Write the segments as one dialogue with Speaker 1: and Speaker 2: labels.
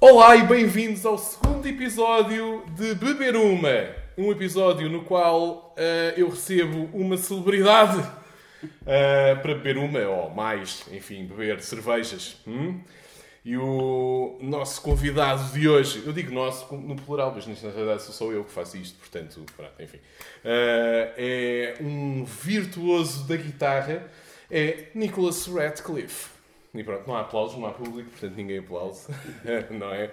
Speaker 1: Olá e bem-vindos ao segundo episódio de Beber Uma. Um episódio no qual eh, eu recebo uma celebridade eh, para beber uma ou mais, enfim, beber cervejas. hum? E o nosso convidado de hoje, eu digo nosso no plural, mas na realidade sou só eu que faço isto, portanto, pronto, enfim. Eh, é um virtuoso da guitarra, é Nicholas Radcliffe. E pronto, não há aplausos, não há público, portanto ninguém aplaude, não é?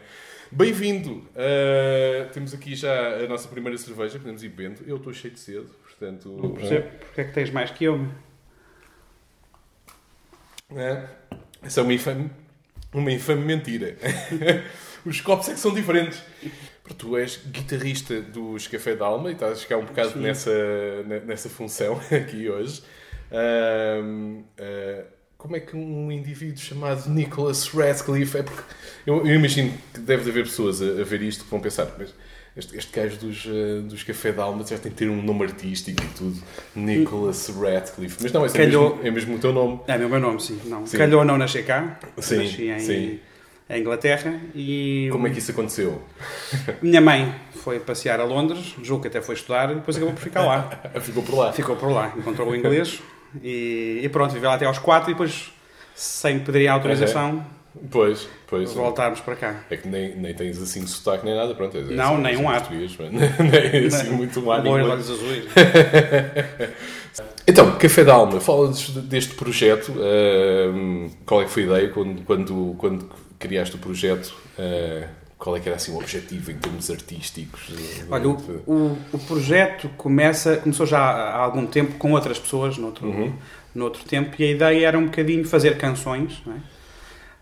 Speaker 1: Bem-vindo! Uh, temos aqui já a nossa primeira cerveja, podemos ir bebendo. Eu estou cheio de cedo, portanto.
Speaker 2: Não percebo porque é que tens mais que eu.
Speaker 1: É, essa é uma infame, uma infame mentira. Os copos é que são diferentes. Porque tu és guitarrista dos Café da Alma e estás cá um bocado
Speaker 2: Sim.
Speaker 1: nessa, ne- nessa função aqui hoje. Ahm, ah, como é que um indivíduo chamado Nicholas Radcliffe é porque eu, eu imagino que deve haver pessoas a, a ver isto que vão pensar, mas este, este gajo dos, ah, dos Café da Alma já tem que ter um nome artístico e tudo. Nicholas Radcliffe. Mas não, esse é
Speaker 2: Calhou.
Speaker 1: mesmo, é mesmo o teu nome.
Speaker 2: É o meu nome, sim. Não.
Speaker 1: Sim.
Speaker 2: Calhou não nascer cá.
Speaker 1: Sim,
Speaker 2: Nasci em,
Speaker 1: sim.
Speaker 2: em Inglaterra e
Speaker 1: Como é que isso aconteceu?
Speaker 2: minha mãe foi passear a Londres, julgo que até foi estudar e depois acabou por ficar lá.
Speaker 1: Ficou por lá.
Speaker 2: Ficou por lá, encontrou o inglês e, e pronto, viveu lá até aos quatro e depois, sem pedirem autorização,
Speaker 1: Pois, pois.
Speaker 2: voltámos para cá.
Speaker 1: É que nem, nem tens assim sotaque nem nada, pronto. É, é
Speaker 2: Não,
Speaker 1: só-
Speaker 2: nem
Speaker 1: só
Speaker 2: um ar.
Speaker 1: nem assim
Speaker 2: Não.
Speaker 1: muito um ar.
Speaker 2: Olhos azuis.
Speaker 1: Então, Café da Alma, fala-nos deste projeto. ahm, qual é que foi a ideia quando, quando, quando criaste o projeto? ah, qual é que era assim o objetivo em termos artísticos?
Speaker 2: Olha, o, o, o projeto começa, começou já há algum tempo com outras pessoas, noutro,
Speaker 1: Uhum.
Speaker 2: noutro tempo, e a ideia era um bocadinho fazer canções, não é?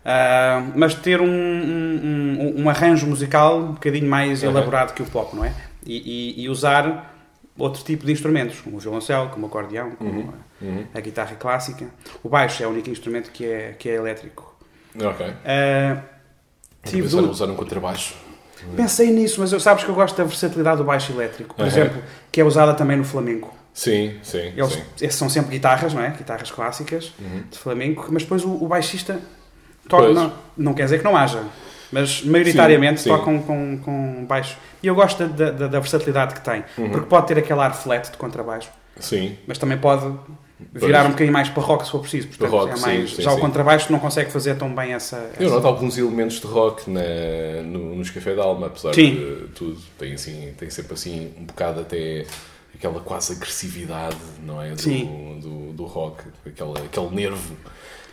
Speaker 2: Ah, mas ter um, um, um- arranjo musical um bocadinho mais
Speaker 1: Uhum.
Speaker 2: elaborado que o pop, não é? E, e- e usar outro tipo de instrumentos, como o violoncelo, como o acordeão, como a,
Speaker 1: Uhum.
Speaker 2: a guitarra clássica. O baixo é o único instrumento que é, que é elétrico.
Speaker 1: Ok.
Speaker 2: Ah, tive
Speaker 1: Pensar em usar um contrabaixo.
Speaker 2: Pensei nisso, mas eu sabes que eu gosto da versatilidade do baixo elétrico, por
Speaker 1: Uhum.
Speaker 2: exemplo, que é usada também no flamenco.
Speaker 1: Sim, sim,
Speaker 2: Eles,
Speaker 1: sim.
Speaker 2: são sempre guitarras, não é? Guitarras clássicas
Speaker 1: Uhum.
Speaker 2: de flamenco, mas depois o, o baixista
Speaker 1: Pois.
Speaker 2: não, não quer dizer que não haja, mas maioritariamente
Speaker 1: sim.
Speaker 2: tocam com, com baixo. E eu gosto da, da, da versatilidade que tem,
Speaker 1: Uhum.
Speaker 2: porque pode ter aquele ar flat de contrabaixo,
Speaker 1: Sim,
Speaker 2: mas também pode virar
Speaker 1: Pois.
Speaker 2: um bocadinho mais para rock se for preciso. Portanto,
Speaker 1: rock,
Speaker 2: é
Speaker 1: sim,
Speaker 2: mais,
Speaker 1: sim,
Speaker 2: já
Speaker 1: sim.
Speaker 2: o contrabaixo não consegue fazer tão bem essa.
Speaker 1: Eu
Speaker 2: essa-
Speaker 1: noto alguns elementos de rock na, no- nos Café da Alma, apesar
Speaker 2: Sim.
Speaker 1: de tudo. Tem, assim, tem sempre assim um bocado até aquela quase agressividade, não é? Do,
Speaker 2: Sim.
Speaker 1: do, do rock, aquele, aquele nervo.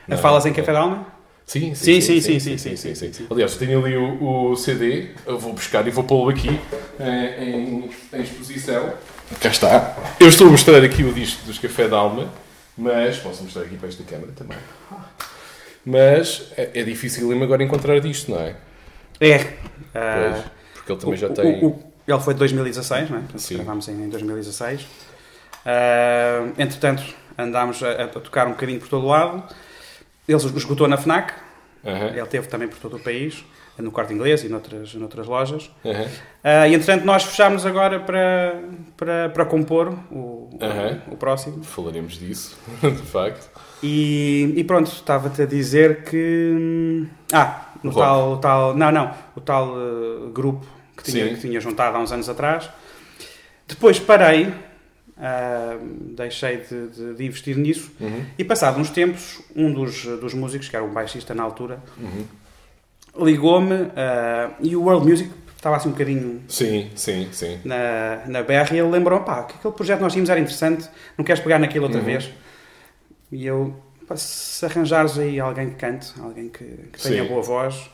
Speaker 1: é?
Speaker 2: Falas em Café da Alma?
Speaker 1: Sim,
Speaker 2: Sim, sim, sim, sim, sim, sim, sim, sim.
Speaker 1: Aliás, eu tenho ali o, o CD, eu vou buscar e vou pô-lo aqui eh, em, em exposição. Cá está. Eu estou a mostrar aqui o disco dos Café da Alma, mas posso mostrar aqui para esta câmara também. Mas é, é difícil agora encontrar disto, não é?
Speaker 2: É.
Speaker 1: Pois,
Speaker 2: Ah,
Speaker 1: porque ele também já tem.
Speaker 2: ele foi de 2016, não é? Portanto,
Speaker 1: Sim.
Speaker 2: gravámos em, em 2016. Ah, entretanto, andámos a, a tocar um bocadinho por todo o lado. Ele esgotou na FNAC,
Speaker 1: Aham,
Speaker 2: ele teve também por todo o país, no corte inglês e noutras, noutras lojas.
Speaker 1: aham.
Speaker 2: Ah, e entretanto, nós fechámos agora para, para, para compor o,
Speaker 1: Aham.
Speaker 2: o, o próximo.
Speaker 1: Falaremos disso, de facto.
Speaker 2: E, e pronto, estava-te a dizer que. hum, Ah, no
Speaker 1: rock.
Speaker 2: tal, o tal. Não, não. O tal eh, grupo que tinha,
Speaker 1: Sim.
Speaker 2: que tinha juntado há uns anos atrás. Depois parei, ah, deixei de, de- de investir nisso.
Speaker 1: Uhum,
Speaker 2: E passado uns tempos, um dos, dos músicos, que era um baixista na altura,
Speaker 1: uhum.
Speaker 2: ligou-me ah, e o World Music estava assim um bocadinho
Speaker 1: Sim, sim, sim.
Speaker 2: na, na BR e ele lembrou pá, que aquele projeto que nós tínhamos era interessante, não queres pegar naquilo outra
Speaker 1: Uhum.
Speaker 2: vez? E eu, pá, se arranjares aí alguém que cante, alguém que, que tenha
Speaker 1: Sim.
Speaker 2: boa voz,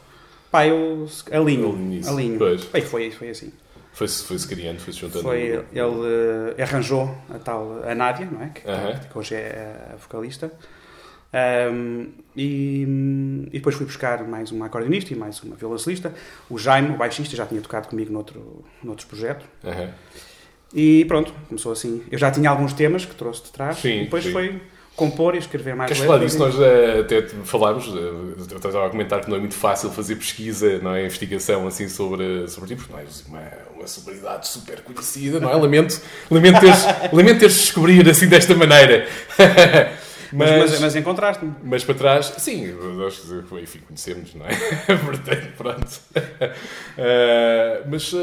Speaker 2: pá, eu alinho,
Speaker 1: Alinho. Pois.
Speaker 2: E foi, foi assim.
Speaker 1: Foi-se foi-se criando, foi-se juntando.
Speaker 2: Foi, ele eh, arranjou a tal, a Nádia, não é? Que, que hoje é a vocalista. Ahm, e, e depois fui buscar mais uma acordeonista e mais uma violoncelista. O Jaime, o baixista, já tinha tocado comigo noutro, noutros projetos.
Speaker 1: Aham.
Speaker 2: E pronto, começou assim. Eu já tinha alguns temas que trouxe de trás.
Speaker 1: Sim,
Speaker 2: e depois
Speaker 1: sim.
Speaker 2: foi compor e escrever mais
Speaker 1: Queres falar disso? Nós eh, até falámos, eh, eu estava a comentar que não é muito fácil fazer pesquisa, não é? Investigação assim sobre, sobre ti, porque não és uma, uma celebridade super conhecida, não é? Lamento, lamento, teres, lamento teres de descobrir assim desta maneira.
Speaker 2: Mas, mas, mas encontraste-me.
Speaker 1: Mas para trás, sim, nós enfim, conhecemos, não é? Portanto, pronto. Uh, mas uh,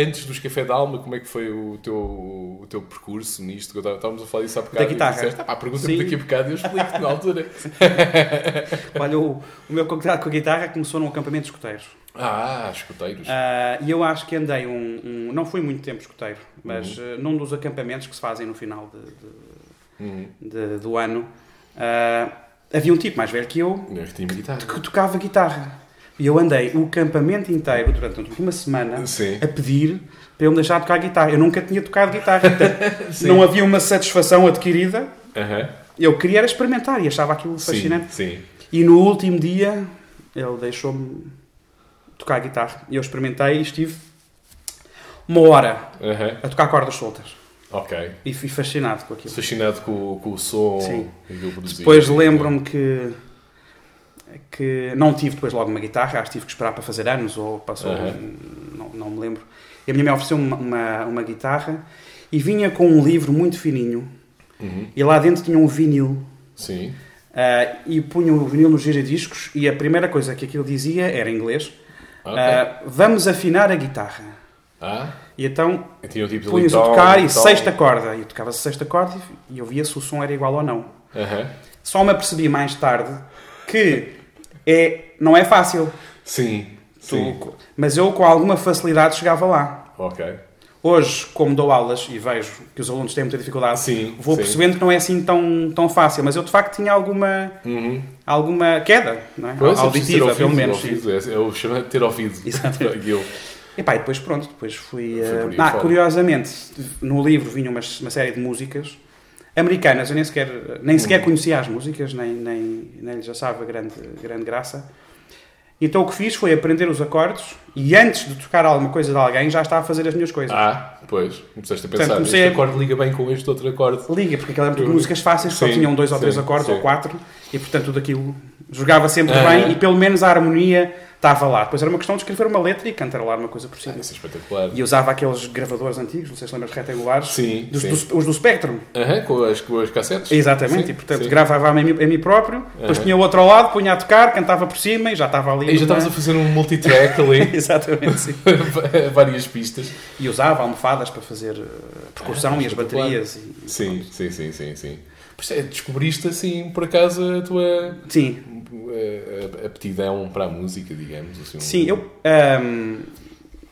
Speaker 1: antes dos Café da Alma, como é que foi o teu, o teu percurso nisto? Estávamos a falar disso há bocado.
Speaker 2: Da guitarra.
Speaker 1: Disseste, ah, pergunta-me daqui a bocado e eu explico-te na altura.
Speaker 2: Olha, o, o meu contato com a guitarra começou num acampamento de escuteiros.
Speaker 1: Ah, escuteiros.
Speaker 2: Ah, E eu acho que andei um, um- Não fui muito tempo escuteiro, mas
Speaker 1: Uhum.
Speaker 2: num dos acampamentos que se fazem no final de- de-
Speaker 1: Uhum.
Speaker 2: de- do ano, ah, havia um tipo mais velho que eu
Speaker 1: que
Speaker 2: que tocava guitarra. E eu andei o acampamento inteiro, durante uma semana,
Speaker 1: Sim.
Speaker 2: a pedir para ele me deixar tocar guitarra. Eu nunca tinha tocado guitarra,
Speaker 1: Sim.
Speaker 2: não havia uma satisfação adquirida.
Speaker 1: Aham.
Speaker 2: Eu queria era experimentar e achava aquilo fascinante.
Speaker 1: Sim, sim.
Speaker 2: E no último dia, ele deixou-me tocar guitarra. E eu experimentei e estive uma hora
Speaker 1: Aham.
Speaker 2: a tocar cordas soltas.
Speaker 1: Ok.
Speaker 2: E fui fascinado com aquilo.
Speaker 1: Fascinado com, com o som
Speaker 2: Sim.
Speaker 1: que eu produzi.
Speaker 2: Depois lembro-me que, que não tive depois logo uma guitarra, acho que tive que esperar para fazer anos, ou passou,
Speaker 1: Aham.
Speaker 2: não, não me lembro. E a minha mãe ofereceu uma, uma, uma guitarra e vinha com um livro muito fininho
Speaker 1: Uhum.
Speaker 2: e lá dentro tinha um vinil.
Speaker 1: Sim.
Speaker 2: ah, e punha o vinil nos giradiscos e a primeira coisa que aquilo dizia era em inglês ah, vamos afinar a guitarra
Speaker 1: ah,
Speaker 2: e então
Speaker 1: eu tinha o tipo
Speaker 2: punhas a tocar e sexta corda e eu tocava a sexta corda e eu via se o som era igual ou não
Speaker 1: Aham.
Speaker 2: só me apercebi mais tarde que é, não é fácil
Speaker 1: Sim.
Speaker 2: Tu-
Speaker 1: Sim.
Speaker 2: mas eu com alguma facilidade chegava lá
Speaker 1: Ok.
Speaker 2: hoje como dou aulas e vejo que os alunos têm muita dificuldade
Speaker 1: Sim.
Speaker 2: vou
Speaker 1: sim.
Speaker 2: percebendo que não é assim tão, tão fácil mas eu de facto tinha alguma
Speaker 1: Uhum.
Speaker 2: alguma queda não é?
Speaker 1: Pois, é
Speaker 2: auditiva pelo
Speaker 1: ouvido,
Speaker 2: menos sim.
Speaker 1: ouvido. É, é o chamado ter ouvido.
Speaker 2: Exatamente. E pá, e depois pronto, depois fui.
Speaker 1: Aí
Speaker 2: ah, curiosamente, no livro vinha uma, uma série de músicas americanas, eu nem sequer, nem sequer
Speaker 1: Hum.
Speaker 2: conhecia as músicas, nem, nem, nem lhes achava grande, grande graça. Então o que fiz foi aprender os acordes e antes de tocar alguma coisa de alguém já estava a fazer as minhas coisas.
Speaker 1: Ah, pois. Começaste a
Speaker 2: Portanto,
Speaker 1: pensar,
Speaker 2: comecei
Speaker 1: este acorde liga bem com este outro acorde.
Speaker 2: Liga, porque aquela época de músicas fáceis só
Speaker 1: Sim,
Speaker 2: tinham dois ou três acordes
Speaker 1: sim.
Speaker 2: ou quatro e portanto tudo aquilo jogava sempre
Speaker 1: Ah.
Speaker 2: bem e pelo menos a harmonia estava lá. Depois era uma questão de escrever uma letra e cantarolar uma coisa por cima.
Speaker 1: Ah, isso é espetacular.
Speaker 2: E usava aqueles gravadores antigos, não sei se lembras, retangulares,
Speaker 1: Sim,
Speaker 2: dos,
Speaker 1: sim.
Speaker 2: os do Spectrum.
Speaker 1: Aham, com, as, com as cassetes.
Speaker 2: Exatamente,
Speaker 1: Sim,
Speaker 2: e portanto
Speaker 1: sim.
Speaker 2: gravava a mim, a mim próprio, depois punha o outro ao lado, punha a tocar, cantava por cima e já estava ali.
Speaker 1: E já estavas a fazer um multitrack ali,
Speaker 2: Exatamente, sim.
Speaker 1: várias pistas.
Speaker 2: E usava almofadas para fazer eh, percussão
Speaker 1: Ah,
Speaker 2: e as baterias. E,
Speaker 1: Sim, sim, sim, sim, sim. É, descobriste assim, por acaso, a tua
Speaker 2: Sim,
Speaker 1: eh, aptidão para a música, digamos. Assim, um-
Speaker 2: sim, eu. ahm,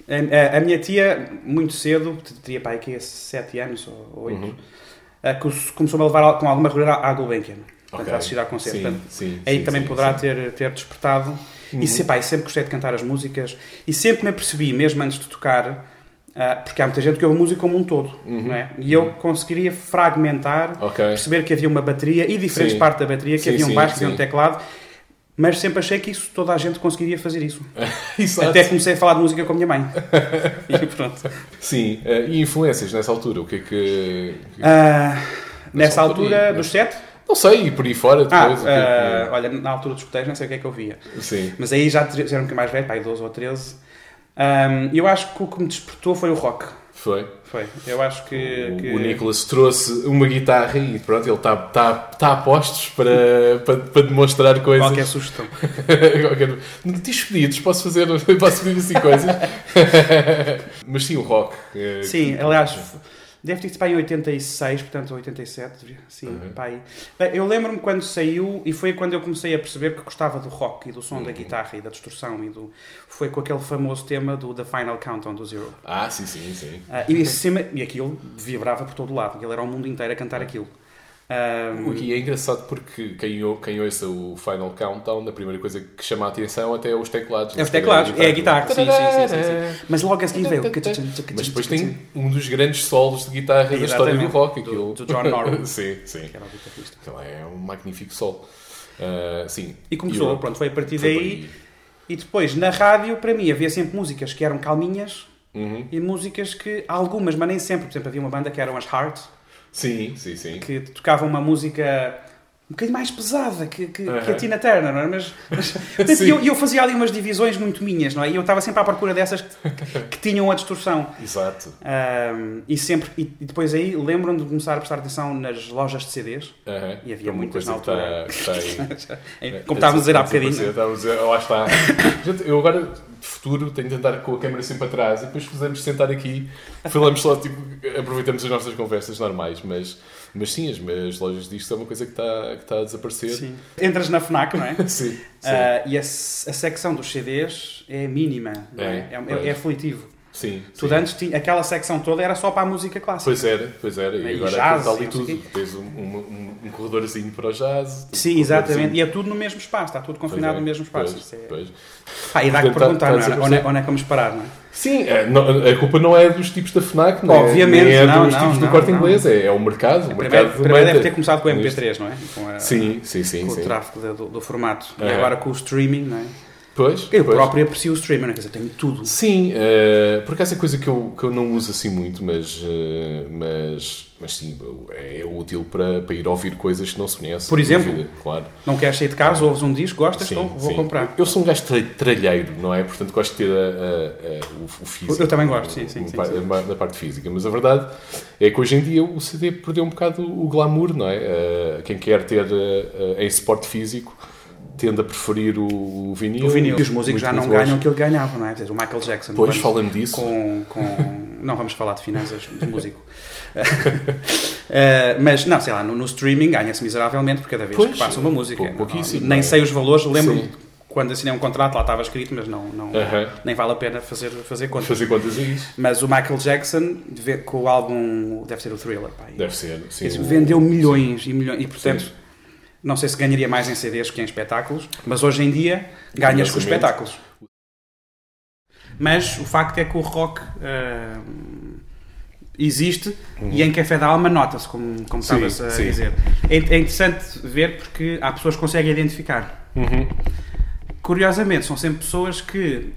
Speaker 2: a, a- a minha tia, muito cedo, teria para aqui 7 anos ou 8,
Speaker 1: Uhum.
Speaker 2: começou-me a levar com alguma regularidade à Gulbenkian. Portanto,
Speaker 1: Ok.
Speaker 2: a assistir a concertos.
Speaker 1: Sim,
Speaker 2: Portanto,
Speaker 1: sim,
Speaker 2: aí
Speaker 1: sim,
Speaker 2: também poderá. Ter, ter despertado.
Speaker 1: Uhum.
Speaker 2: E se, pá, eu sempre gostei de cantar as músicas e sempre me apercebi, mesmo antes de tocar, porque há muita gente que ouve música como um todo,
Speaker 1: Uhum.
Speaker 2: é? E eu conseguiria fragmentar,
Speaker 1: Ok.
Speaker 2: perceber que havia uma bateria e diferentes
Speaker 1: Sim.
Speaker 2: partes da bateria, que
Speaker 1: Sim,
Speaker 2: havia um baixo, que havia um teclado, mas sempre achei que isso toda a gente conseguiria fazer isso. Até comecei a falar de música com a minha mãe. e pronto.
Speaker 1: Sim, eh, e influências nessa altura? O que é que.
Speaker 2: Ah, nessa
Speaker 1: altura,
Speaker 2: altura, dos sete?
Speaker 1: Não sei, e por aí fora
Speaker 2: Ah,
Speaker 1: depois. que é
Speaker 2: ah, olha, na altura dos escuteiros, não sei o que é que eu via.
Speaker 1: que- Sim.
Speaker 2: Mas aí já, já era um bocadinho mais velho, pai, 12 ou 13. Ahm, eu acho que o que me despertou foi o rock.
Speaker 1: Foi.
Speaker 2: Foi. Eu acho que.
Speaker 1: O,
Speaker 2: que-
Speaker 1: o Nicolas trouxe uma guitarra e pronto, ele está tá, tá a postos para, para, para demonstrar coisas.
Speaker 2: Qualquer sugestão.
Speaker 1: Qualquer... Diz pedidos, posso fazer, posso pedir assim coisas. Mas sim, o rock. eh,
Speaker 2: Sim,
Speaker 1: que-
Speaker 2: aliás, deve ter sido para em 86, portanto 87, devia- sim,
Speaker 1: Uhum.
Speaker 2: Bem, Eu lembro-me quando saiu e foi quando eu comecei a perceber que gostava do rock e do som da
Speaker 1: Uhum.
Speaker 2: guitarra e da distorção e do foi com aquele famoso tema do The Final Countdown do Zero.
Speaker 1: Ah, sim, sim, sim.
Speaker 2: Ah, e, cima, e aquilo vibrava por todo lado, aquilo era o mundo inteiro a cantar aquilo. Ah,
Speaker 1: O que é engraçado porque quem, ou- quem ouça o Final Countdown, a primeira coisa que chama a atenção até é os teclados.
Speaker 2: É os teclados, é a guitarra, sim, sim, sim, sim, sim. Mas logo a seguir veio.
Speaker 1: Mas depois tem um dos grandes solos de guitarra da história do rock.
Speaker 2: Do-
Speaker 1: Aquilo.
Speaker 2: do John Norman.
Speaker 1: sim, sim.
Speaker 2: Que era o guitarrista.
Speaker 1: Aquilo é um magnífico solo. Ah, sim.
Speaker 2: E começou, pronto, foi a partir daí.
Speaker 1: aí.
Speaker 2: E depois, na rádio, para mim, havia sempre músicas que eram calminhas
Speaker 1: Uhum.
Speaker 2: e músicas que, algumas, mas nem sempre. Por exemplo, havia uma banda que eram as Heart,
Speaker 1: Sim, sim, sim.
Speaker 2: que tocavam uma música um bocadinho mais pesada que, que, que a. Tina Turner, não é? Mas, mas eu, eu fazia ali umas divisões muito minhas, não é? E eu estava sempre à procura dessas que, que tinham a distorção.
Speaker 1: Exato.
Speaker 2: Ahm, e sempre e, e depois aí lembram-me de começar a prestar atenção nas lojas de CDs.
Speaker 1: Aham.
Speaker 2: E havia
Speaker 1: É uma
Speaker 2: muitas na altura.
Speaker 1: está- está aí-
Speaker 2: Como estávamos a dizer há
Speaker 1: Está
Speaker 2: bocadinho.
Speaker 1: Estávamos a dizer, lá está. Gente, eu agora, de futuro, tenho de andar com a câmera sempre atrás e depois fazemos sentar aqui, falamos só, tipo, aproveitamos as nossas conversas normais, mas, mas sim, as, as lojas disto é uma coisa que está, que está a desaparecer.
Speaker 2: Sim. Entras na FNAC, não é?
Speaker 1: Sim, sim.
Speaker 2: Ah, e a, a secção dos CDs é mínima, não é?
Speaker 1: É,
Speaker 2: É,
Speaker 1: pois.
Speaker 2: é aflitivo.
Speaker 1: Sim,
Speaker 2: Tu
Speaker 1: sim.
Speaker 2: antes tinha, aquela secção toda era só para a música clássica.
Speaker 1: Pois era, pois era. E
Speaker 2: E
Speaker 1: agora
Speaker 2: jazz,
Speaker 1: está ali tudo. Tens um, um, um corredorzinho para o jazz.
Speaker 2: Sim, exatamente. E é tudo no mesmo espaço, está tudo confinado
Speaker 1: é,
Speaker 2: no mesmo espaço.
Speaker 1: pois,
Speaker 2: é-
Speaker 1: pois.
Speaker 2: Pá, e dá que
Speaker 1: Portanto,
Speaker 2: perguntar,
Speaker 1: está- está
Speaker 2: não é? Onde, é, onde é que vamos parar, não é?
Speaker 1: Sim, é, a culpa não é dos tipos da FNAC, não é?
Speaker 2: Obviamente,
Speaker 1: Nem é
Speaker 2: não,
Speaker 1: dos
Speaker 2: não,
Speaker 1: tipos do
Speaker 2: não,
Speaker 1: corte
Speaker 2: não.
Speaker 1: inglês, é, é o mercado. O
Speaker 2: Primeiro,
Speaker 1: mercado
Speaker 2: primeiro deve ter começado com o
Speaker 1: nisto.
Speaker 2: MP3, não é? Com, a-
Speaker 1: Sim, sim, sim.
Speaker 2: com
Speaker 1: sim.
Speaker 2: o tráfego do, do formato. E
Speaker 1: É.
Speaker 2: agora com o streaming, não é?
Speaker 1: Pois,
Speaker 2: Eu
Speaker 1: pois.
Speaker 2: próprio aprecio o streaming, não é? Quer dizer, tenho tudo.
Speaker 1: Sim, eh, por acaso é coisa que eu, que eu não uso assim muito, mas, eh, mas, mas sim, é útil para, para ir ouvir coisas que não se conhece.
Speaker 2: Por exemplo?
Speaker 1: claro.
Speaker 2: Não queres sair de casa, ouves um disco, gostas,
Speaker 1: Sim,
Speaker 2: então vou
Speaker 1: sim.
Speaker 2: comprar.
Speaker 1: Eu sou um gajo tra- tralheiro, não é? Portanto, gosto de ter a- a- a- o, o físico.
Speaker 2: Eu também gosto, sim, sim, sim.
Speaker 1: Da parte física. Mas a verdade é que hoje em dia o CD perdeu um bocado o glamour, não é? Eh, quem quer ter em suporte físico tende a preferir o, vinil.
Speaker 2: O vinil. E os músicos já não ganham
Speaker 1: longe.
Speaker 2: o que ele ganhava, não é? Dizer, o Michael Jackson.
Speaker 1: Pois, fala-me disso.
Speaker 2: Com, com... Não vamos falar de finanças de músico. Eh, mas, não, sei lá, no, no streaming ganha-se miseravelmente por cada vez
Speaker 1: Pois,
Speaker 2: que passa uma música.
Speaker 1: pou- pouquíssimo,
Speaker 2: Nem
Speaker 1: não é?
Speaker 2: sei os valores, lembro-me
Speaker 1: Sim.
Speaker 2: quando assinei um contrato, lá estava escrito, mas não, não,
Speaker 1: Aham.
Speaker 2: nem vale a pena fazer, fazer contas.
Speaker 1: Fazer contas a isso.
Speaker 2: Mas o Michael Jackson, com o álbum, deve ser o Thriller, pá, e-
Speaker 1: Deve ser. Sim,
Speaker 2: vendeu milhões e milhões. E portanto,
Speaker 1: Sim.
Speaker 2: Não sei se ganharia mais em CDs que em espetáculos, mas hoje em dia ganhas com espetáculos. Mas o facto é que o rock ah, existe e em Café da Alma nota-se, como, como
Speaker 1: Sim,
Speaker 2: estavas a
Speaker 1: sim.
Speaker 2: dizer. É, é interessante ver porque há pessoas que conseguem identificar.
Speaker 1: Uhum.
Speaker 2: Curiosamente, são sempre pessoas que.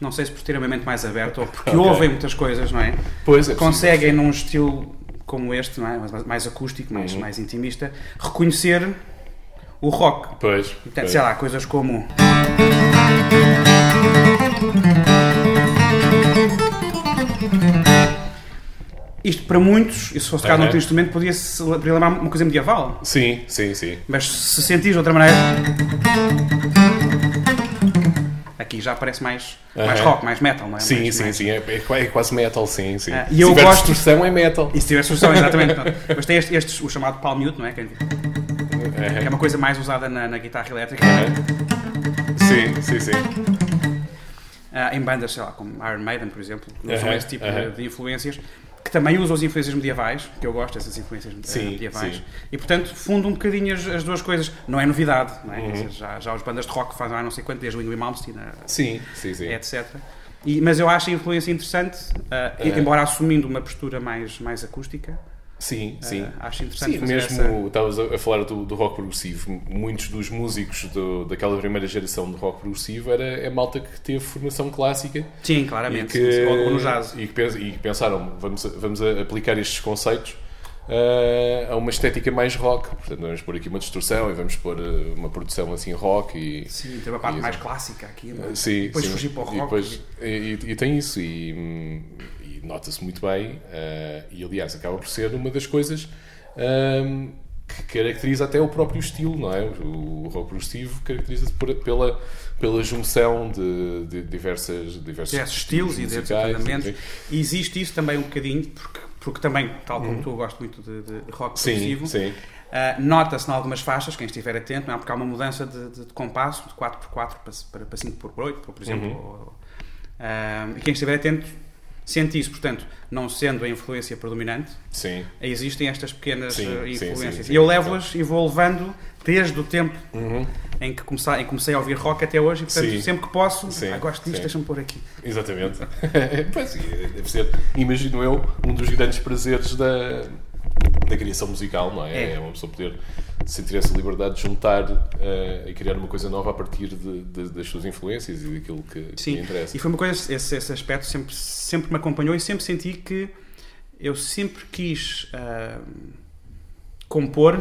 Speaker 2: Não sei se por terem uma mente mais aberta ou porque
Speaker 1: Ok.
Speaker 2: ouvem muitas coisas, não é?
Speaker 1: Pois é.
Speaker 2: conseguem num estilo como este, não é? mais, mais acústico, mais,
Speaker 1: Uhum.
Speaker 2: mais intimista, reconhecer o rock.
Speaker 1: Pois.
Speaker 2: Portanto,
Speaker 1: pois.
Speaker 2: sei lá, coisas como. Isto para muitos, e se fosse tocar
Speaker 1: Aham.
Speaker 2: noutro instrumento, podia-se podia lembrar uma coisa medieval.
Speaker 1: Sim, sim, sim.
Speaker 2: Mas se sentis de outra maneira. Aqui já parece mais, mais
Speaker 1: Aham.
Speaker 2: rock, mais metal, não é?
Speaker 1: Sim,
Speaker 2: Mais-
Speaker 1: sim,
Speaker 2: mais-
Speaker 1: sim. É, é é quase metal, sim, sim.
Speaker 2: Ah, e
Speaker 1: Se
Speaker 2: eu
Speaker 1: tiver
Speaker 2: gosto-
Speaker 1: distorção, é metal.
Speaker 2: E se tiver solução, exatamente. Mas tem estes, estes- o chamado palm mute, não é? Que é uma coisa mais usada na, na guitarra elétrica.
Speaker 1: Sim, sim, sim.
Speaker 2: Ah, em bandas, sei lá, como Iron Maiden, por exemplo, usam esse tipo de, de influências, que também usam as influências medievais, que eu gosto dessas influências eh,
Speaker 1: Sim,
Speaker 2: medievais,
Speaker 1: sim.
Speaker 2: e portanto fundo um bocadinho as, as duas coisas. Não é novidade, não é?
Speaker 1: Uhum.
Speaker 2: Dizer, já, já os bandas de rock fazem há não sei quanto, desde o Ingrid Malmsteen, a-
Speaker 1: Sim, sim, sim.
Speaker 2: etc. E, mas eu acho a influência interessante, ah,
Speaker 1: É.
Speaker 2: embora assumindo uma postura mais, mais acústica,
Speaker 1: Sim, sim.
Speaker 2: ah, acho interessante
Speaker 1: Sim, mesmo estavas a a falar do, do rock progressivo. Muitos dos músicos do- daquela primeira geração de rock progressivo era é malta que teve formação clássica
Speaker 2: Sim,
Speaker 1: e
Speaker 2: claramente,
Speaker 1: que,
Speaker 2: sim, ou, ou no jazz.
Speaker 1: e que pens- e que pensaram vamos, vamos aplicar estes conceitos ah, a uma estética mais rock. Portanto, vamos pôr aqui uma distorção e vamos pôr ah, uma produção assim rock e
Speaker 2: Sim, tem uma parte
Speaker 1: e-
Speaker 2: mais clássica aqui, é?
Speaker 1: Sim,
Speaker 2: depois
Speaker 1: sim.
Speaker 2: fugir para o rock.
Speaker 1: E, depois- e- e- e tem isso, e, hum, e nota-se muito bem, eh, e aliás acaba por ser uma das coisas hum, que caracteriza até o próprio estilo, não é? O, o rock progressivo caracteriza-se pela, pela junção de, de diversas, diversos
Speaker 2: estilos e diversos. E existe isso também um bocadinho, porque, porque também, tal como tu, eu gosto muito de, de rock
Speaker 1: Uhum. Sim,
Speaker 2: progressivo.
Speaker 1: sim.
Speaker 2: Ah, Nota-se em algumas faixas, quem estiver atento, não é? porque há uma mudança de, de- de compasso, de 4x4 para, para, para 5x8, por exemplo.
Speaker 1: Uhum.
Speaker 2: ou- ah, e quem estiver atento sente isso. Portanto, não sendo a influência predominante,
Speaker 1: Sim.
Speaker 2: existem estas pequenas
Speaker 1: Sim, sim,
Speaker 2: influências. e eu levo-as e vou levando desde o tempo
Speaker 1: Uhum.
Speaker 2: em que comecei, em que comecei a ouvir rock até hoje, e portanto,
Speaker 1: Sim.
Speaker 2: sempre que posso,
Speaker 1: Sim,
Speaker 2: ah, gosto disto, deixa-me pôr aqui.
Speaker 1: Exatamente. pois, deve ser, imagino eu, um dos grandes prazeres da, da criação musical, não é?
Speaker 2: É.
Speaker 1: É uma pessoa poder sentir essa liberdade de juntar eh, e criar uma coisa nova a partir de- de- das suas influências e daquilo que, que
Speaker 2: Sim,
Speaker 1: lhe interessa.
Speaker 2: e foi uma coisa, esse, esse aspecto sempre, sempre me acompanhou e sempre senti que eu sempre quis ah, compor,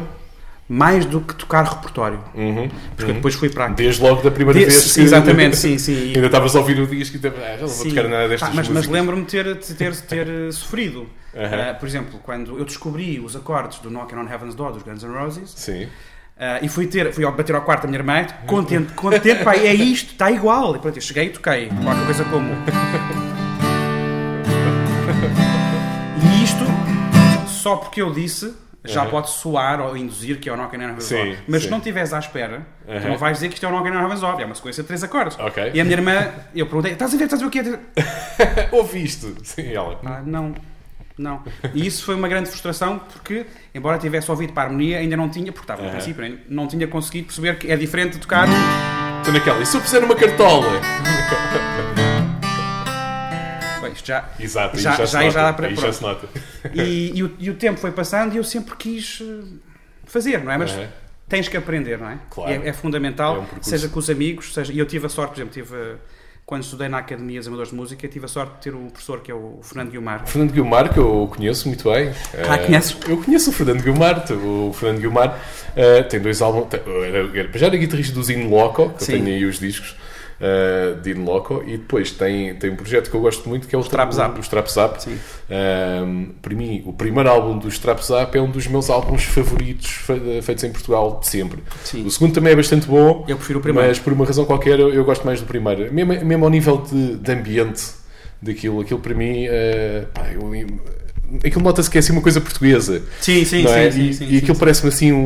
Speaker 2: mais do que tocar repertório.
Speaker 1: Uhum.
Speaker 2: Porque depois fui para a
Speaker 1: Desde logo da primeira
Speaker 2: De-
Speaker 1: vez.
Speaker 2: sim, exatamente, sim, sim.
Speaker 1: Ainda estavas a ouvir o disco e te- ah, já não vou tocar nada destas
Speaker 2: Ah, mas, mas lembro-me de ter, ter, ter eh, sofrido.
Speaker 1: Aham.
Speaker 2: Ah, por exemplo, quando eu descobri os acordes do Knockin' on Heaven's Door dos Guns N' Roses
Speaker 1: Sim.
Speaker 2: ah, e fui, ter, fui bater ao quarto da minha irmã, contente, contente, pá, é isto, está igual. E pronto, eu cheguei e toquei. Qualquer coisa como. E isto, só porque eu disse, já
Speaker 1: Aham.
Speaker 2: pode soar ou induzir que é o Knockin' on Heaven's
Speaker 1: Sim,
Speaker 2: Door. Mas
Speaker 1: sim.
Speaker 2: se não estiveres à espera, tu
Speaker 1: Aham.
Speaker 2: não vais dizer que isto é o Knockin' on Heaven's Door. É uma sequência de três acordes.
Speaker 1: Ok.
Speaker 2: E a minha irmã, eu perguntei, estás a ver, estás a ver o que é?
Speaker 1: Ouviste? Sim, ela.
Speaker 2: Ah, não, não. E isso foi uma grande frustração porque, embora tivesse ouvido para a harmonia, ainda não tinha, porque estava no
Speaker 1: Aham.
Speaker 2: princípio, não tinha conseguido perceber que é diferente de tocar.
Speaker 1: Estou naquela. E se eu puser uma cartola?
Speaker 2: Isto já.
Speaker 1: Exato,
Speaker 2: Já-
Speaker 1: já,
Speaker 2: já- já para-
Speaker 1: já se nota.
Speaker 2: E, e o, e o tempo foi passando e eu sempre quis eh, fazer, não é? Mas tens que aprender, não é?
Speaker 1: Claro.
Speaker 2: É, é fundamental,
Speaker 1: É um
Speaker 2: seja com os amigos, seja. E eu tive a sorte, por exemplo, tive. eh, Quando estudei na Academia dos Amadores de Música, tive a sorte de ter um professor que é o Fernando Guilmar.
Speaker 1: Fernando Guilmar, que eu conheço muito bem.
Speaker 2: Ah,
Speaker 1: Eh,
Speaker 2: conheces?
Speaker 1: Eu conheço o Fernando Guilmar. O Fernando Guilmar tem dois álbuns. Já era guitarrista do Zine Loco, que
Speaker 2: Sim.
Speaker 1: eu tenho aí os discos. Eh, de In Loco e depois tem, tem um projeto que eu gosto muito que é o
Speaker 2: Trap Zap.
Speaker 1: o Trap Zap. Um, para mim, o primeiro álbum dos Trap Zap é um dos meus álbuns favoritos fe- feitos em Portugal de sempre.
Speaker 2: Sim.
Speaker 1: O segundo também é bastante bom,
Speaker 2: Eu prefiro o primeiro.
Speaker 1: mas por uma razão qualquer eu, eu gosto mais do primeiro. Mesmo, mesmo ao nível de, de ambiente daquilo, aquilo para mim, eh, pá, eu- aquilo nota-se que é assim uma coisa portuguesa.
Speaker 2: Sim, sim,
Speaker 1: não
Speaker 2: sim,
Speaker 1: é?
Speaker 2: sim,
Speaker 1: e
Speaker 2: sim,
Speaker 1: e aquilo parece-me assim, um,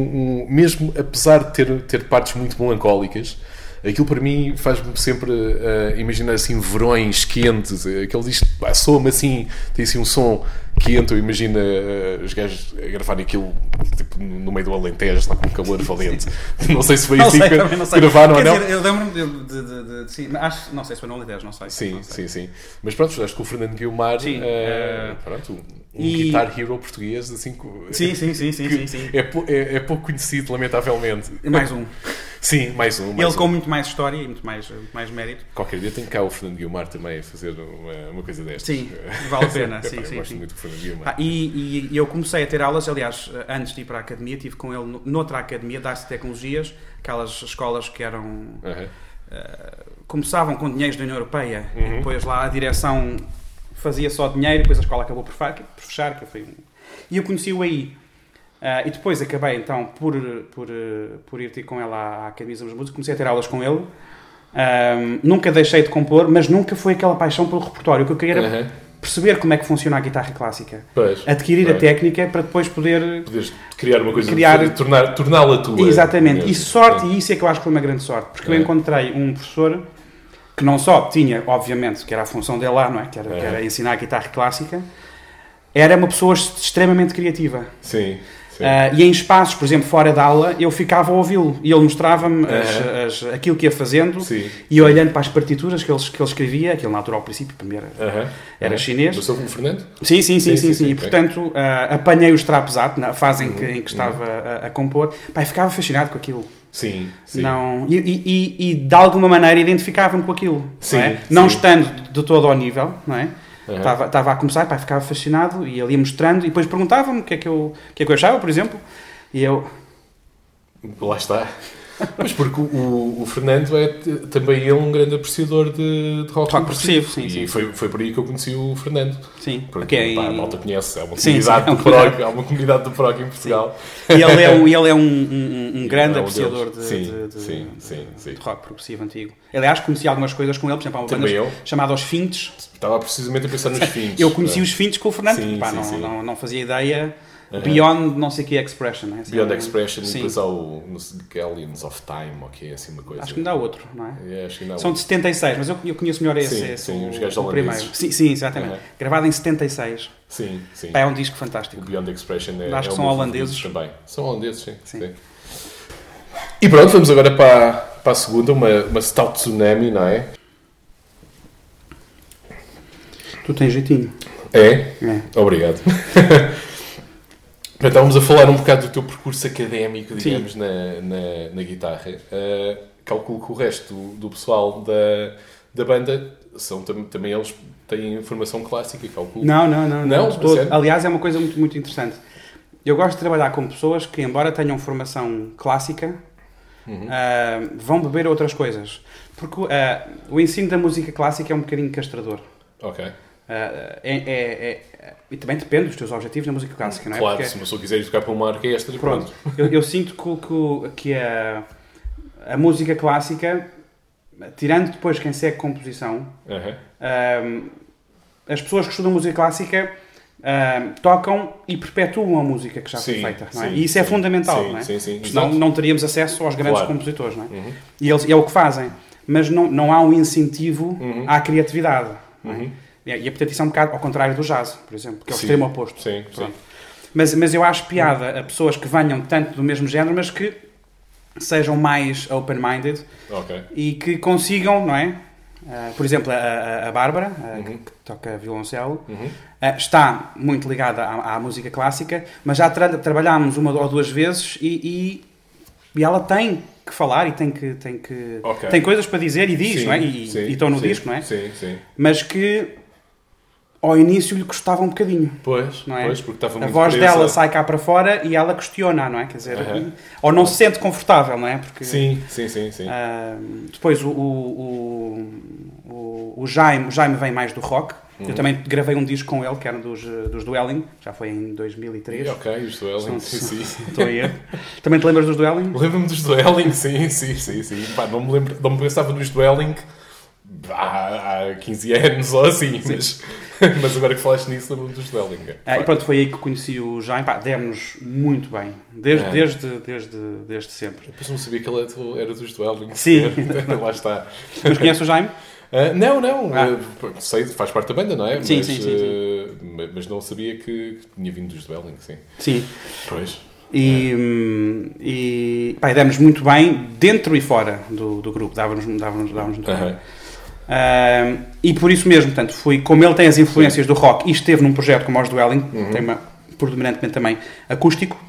Speaker 1: um- mesmo apesar de ter, ter partes muito melancólicas, aquilo para mim faz-me sempre eh, imaginar assim verões quentes. Aquele disco pá, soa-me assim, tem assim um som quente. Eu imagino eh, os gajos a gravarem aquilo tipo, no meio do Alentejo, lá com um calor valente. Não sei se foi assim
Speaker 2: sei,
Speaker 1: que gravaram ou não.
Speaker 2: dizer, eu lembro-me de, de, de, de- sim, acho, não sei se foi no Alentejo, não sei.
Speaker 1: Sim,
Speaker 2: não sei.
Speaker 1: sim, sim. Mas pronto, acho que o Fernando Guilmar,
Speaker 2: Sim,
Speaker 1: eh, pronto, um
Speaker 2: e-
Speaker 1: guitar hero português, assim,
Speaker 2: Sim, sim, sim, sim, sim, sim.
Speaker 1: É, é- é pouco conhecido, lamentavelmente.
Speaker 2: E mais um.
Speaker 1: Sim, mais um. Mais
Speaker 2: Ele
Speaker 1: um.
Speaker 2: com muito mais história e muito mais, muito mais mérito.
Speaker 1: Qualquer dia tem cá o Fernando Guilmar também a fazer uma, uma coisa destas.
Speaker 2: Sim, vale a pena, sim,
Speaker 1: Eu
Speaker 2: sim,
Speaker 1: gosto
Speaker 2: sim.
Speaker 1: muito do Fernando Guilmar.
Speaker 2: Ah, e, e eu comecei a ter aulas, aliás, antes de ir para a academia, tive com ele no- noutra academia, das tecnologias, aquelas escolas que eram.
Speaker 1: Aham.
Speaker 2: começavam com dinheiros da União Europeia
Speaker 1: Uhum.
Speaker 2: e depois lá a direção fazia só dinheiro depois a escola acabou por, fechar. Que foi um... E eu conheci-o aí. Ah, e depois acabei então por, por, por ir ter com ela à Academia dos Músicos, comecei a ter aulas com ele. Ahm, nunca deixei de compor, mas nunca foi aquela paixão pelo repertório. O que eu queria era
Speaker 1: Aham.
Speaker 2: perceber como é que funciona a guitarra clássica.
Speaker 1: Pois.
Speaker 2: Adquirir a técnica para depois poder.
Speaker 1: Poderes criar uma coisa,
Speaker 2: Criar-
Speaker 1: tornar- torná-la tua.
Speaker 2: Exatamente.
Speaker 1: mesmo.
Speaker 2: E sorte,
Speaker 1: Sim.
Speaker 2: e isso é que eu acho que foi uma grande sorte, porque eu
Speaker 1: É.
Speaker 2: encontrei um professor que não só tinha, obviamente, que era a função dele lá, não é? Que era, que
Speaker 1: É.
Speaker 2: era ensinar a guitarra clássica, era uma pessoa extremamente criativa.
Speaker 1: Sim. sim.
Speaker 2: Ah, e em espaços, por exemplo, fora da aula, eu ficava a ouvi-lo e ele mostrava-me aquilo que ia fazendo
Speaker 1: Sim.
Speaker 2: e olhando para as partituras que ele, que ele escrevia, aquilo na altura ao princípio, primeiro era,
Speaker 1: Aham.
Speaker 2: chinês.
Speaker 1: Do seu como Fernando?
Speaker 2: Sim, sim, sim,
Speaker 1: Sim,
Speaker 2: sim, E portanto ah, apanhei os trapos na fase em que, em que
Speaker 1: Uhum.
Speaker 2: estava a, a compor. Pai, ficava fascinado com aquilo.
Speaker 1: Sim. sim.
Speaker 2: Não, e, e- e- de alguma maneira identificava-me com aquilo.
Speaker 1: Sim,
Speaker 2: não, é? não estando de todo ao nível, não é? Estava, estava a começar, pá, ficava fascinado e ele ia mostrando e depois perguntava-me o que, é que, eu, o que é que eu achava, por exemplo. E eu,
Speaker 1: Lá está. Mas porque o, o Fernando é também ele um grande apreciador de, de rock,
Speaker 2: Rock progressivo, sim,
Speaker 1: e
Speaker 2: sim.
Speaker 1: Foi, foi por aí que eu conheci o Fernando.
Speaker 2: sim,
Speaker 1: Porque
Speaker 2: ok.
Speaker 1: pá, a malta conhece, é uma
Speaker 2: Sim,
Speaker 1: comunidade
Speaker 2: sim, é
Speaker 1: do prog, há uma comunidade do prog em Portugal.
Speaker 2: E ele é um, ele é um, um- um grande
Speaker 1: É
Speaker 2: apreciador de.
Speaker 1: Sim,
Speaker 2: de-
Speaker 1: sim, sim, sim.
Speaker 2: de rock progressivo antigo. Aliás, conheci algumas coisas com ele, por exemplo, há uma
Speaker 1: Também
Speaker 2: banda
Speaker 1: eu.
Speaker 2: chamada Os Fintes.
Speaker 1: Estava precisamente a pensar nos fins.
Speaker 2: Eu conheci
Speaker 1: É.
Speaker 2: os Fintes com o Fernando,
Speaker 1: Sim,
Speaker 2: pá,
Speaker 1: sim,
Speaker 2: não,
Speaker 1: sim.
Speaker 2: Não, não fazia ideia.
Speaker 1: Aham.
Speaker 2: Beyond não sei que expression, né? Assim,
Speaker 1: Beyond Expression e
Speaker 2: sim.
Speaker 1: depois há o no, Galleons of Time, ok, assim uma coisa.
Speaker 2: Acho que me dá outro, não é?
Speaker 1: É, acho que ainda há
Speaker 2: São de 76, mas eu, eu conheço melhor esse.
Speaker 1: Sim,
Speaker 2: esse,
Speaker 1: sim,
Speaker 2: o,
Speaker 1: os gajos
Speaker 2: o
Speaker 1: holandeses.
Speaker 2: Sim, sim, exatamente.
Speaker 1: Aham.
Speaker 2: Gravado em 76.
Speaker 1: Sim, sim.
Speaker 2: Pá, é um disco
Speaker 1: O
Speaker 2: fantástico.
Speaker 1: Beyond Expression é,
Speaker 2: Acho
Speaker 1: é
Speaker 2: que
Speaker 1: o
Speaker 2: são holandeses.
Speaker 1: também. São holandeses, sim.
Speaker 2: Sim.
Speaker 1: sim. E pronto, vamos agora para, para a segunda, uma, uma Stout Tsunami, não é?
Speaker 2: Tu tens jeitinho.
Speaker 1: É?
Speaker 2: É.
Speaker 1: Obrigado. Portanto, estávamos a falar um bocado do teu percurso académico, digamos, na, na, na guitarra. Uh, calculo que o resto do, do pessoal da, da banda são tam- também eles têm formação clássica, calculo.
Speaker 2: Não, não, não.
Speaker 1: Não? Sério?
Speaker 2: Aliás, é uma coisa muito, muito interessante. eu gosto de trabalhar com pessoas que, embora tenham formação clássica,
Speaker 1: Uhum.
Speaker 2: ah, vão beber outras coisas. Porque ah, o ensino da música clássica é um bocadinho castrador.
Speaker 1: Ok.
Speaker 2: Ah, é, é- é- e também depende dos teus objetivos na música clássica, não é?
Speaker 1: Claro,
Speaker 2: Porque-
Speaker 1: se uma pessoa quiser tocar para uma orquestra,
Speaker 2: Pronto,
Speaker 1: pronto.
Speaker 2: eu, eu sinto que, que, que a, a música clássica, tirando depois quem segue composição, ahm, as pessoas que estudam música clássica tocam e perpetuam a música que já foi
Speaker 1: Sim,
Speaker 2: feita, não é?
Speaker 1: sim,
Speaker 2: E isso é
Speaker 1: sim.
Speaker 2: fundamental,
Speaker 1: Sim,
Speaker 2: não é?
Speaker 1: sim, sim,
Speaker 2: Senão não teríamos acesso aos grandes
Speaker 1: Claro.
Speaker 2: compositores, não é?
Speaker 1: Uhum.
Speaker 2: E eles, é o que fazem. Mas não, não há um incentivo
Speaker 1: Uhum.
Speaker 2: à criatividade. não é? E, portanto isso é um bocado ao contrário do jazz, por exemplo, que é o
Speaker 1: Sim.
Speaker 2: extremo oposto.
Speaker 1: Sim, sim.
Speaker 2: Mas, mas eu acho piada a pessoas que venham tanto do mesmo género, mas que sejam mais open-minded
Speaker 1: Ok.
Speaker 2: e que consigam, não é? Ah, por exemplo, a, a, Bárbara, que,
Speaker 1: Uhum.
Speaker 2: que toca violoncelo,
Speaker 1: Uhum.
Speaker 2: ah, está muito ligada à, à música clássica, mas já tra trabalhámos uma ou duas vezes e, e, e ela tem que falar e tem que tem que
Speaker 1: Ok.
Speaker 2: tem coisas para dizer e diz,
Speaker 1: Sim,
Speaker 2: não é? E,
Speaker 1: sim,
Speaker 2: e estão no
Speaker 1: sim,
Speaker 2: disco, não é?
Speaker 1: Sim, sim.
Speaker 2: Mas que ao início lhe custava um bocadinho.
Speaker 1: Pois,
Speaker 2: Não é?
Speaker 1: pois, porque estava
Speaker 2: A
Speaker 1: muito
Speaker 2: voz
Speaker 1: presa.
Speaker 2: dela sai cá para fora e ela questiona, não é? Quer dizer,
Speaker 1: Aham.
Speaker 2: ou não se sente confortável, não é? Porque
Speaker 1: Sim, sim, sim, sim.
Speaker 2: ah, depois o, o, o, o, Jaime, o Jaime vem mais do rock.
Speaker 1: Uhum.
Speaker 2: Eu também gravei um disco com ele, que era dos, dos Dueling, já foi em 2003.
Speaker 1: Ok, os dueling,
Speaker 2: São-
Speaker 1: sim, sim.
Speaker 2: Estou a erro. Também te lembras dos Dueling?
Speaker 1: Lembro-me dos dueling, sim, sim, sim, sim. Pá, não me lembro, não me pensava nos dueling há, há 15 anos ou assim, mas, mas agora que falaste nisso, lembro-me dos dueling.
Speaker 2: Ah, e pronto, foi aí que conheci o Jaime. Pá, demos muito bem, desde,
Speaker 1: É.
Speaker 2: desde, desde, desde sempre.
Speaker 1: Depois não sabia que ele era dos dueling.
Speaker 2: Sim.
Speaker 1: Lá está.
Speaker 2: Mas conhece o Jaime?
Speaker 1: Ah, não, não,
Speaker 2: Ah.
Speaker 1: ah, sei, faz parte da banda, não é?
Speaker 2: Sim,
Speaker 1: mas,
Speaker 2: sim, sim, sim.
Speaker 1: ma- mas não sabia que, tinha vindo dos dueling, sim.
Speaker 2: Sim.
Speaker 1: Pois.
Speaker 2: E, hum, e pá, demos muito bem dentro e fora do, do grupo, dávamos, dávamos, dávamos muito bem. E por isso mesmo, portanto, fui, como ele tem as influências do rock e esteve num projeto como os Dwelling,
Speaker 1: Uhum.
Speaker 2: tem uma, predominantemente também acústico,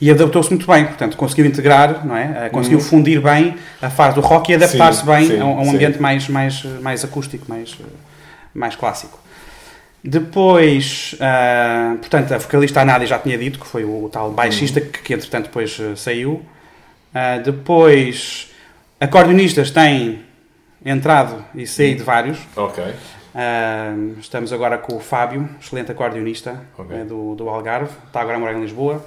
Speaker 2: e adaptou-se muito bem, portanto, conseguiu integrar, não é? Ah, conseguiu
Speaker 1: Uhum.
Speaker 2: fundir bem a fase do rock e adaptar-se
Speaker 1: Sim,
Speaker 2: bem
Speaker 1: sim,
Speaker 2: a um,
Speaker 1: sim.
Speaker 2: ambiente mais, mais, mais acústico, mais, mais clássico. Depois, ah, portanto, a vocalista a Nádia já tinha dito que foi o, tal baixista que, que entretanto depois eh, saiu. Ah, depois, acordeonistas têm entrado e saído vários.
Speaker 1: Ok.
Speaker 2: Ah, estamos agora com o Fábio, excelente acordeonista
Speaker 1: Ok.
Speaker 2: eh, do, do Algarve, está agora a morar em Lisboa.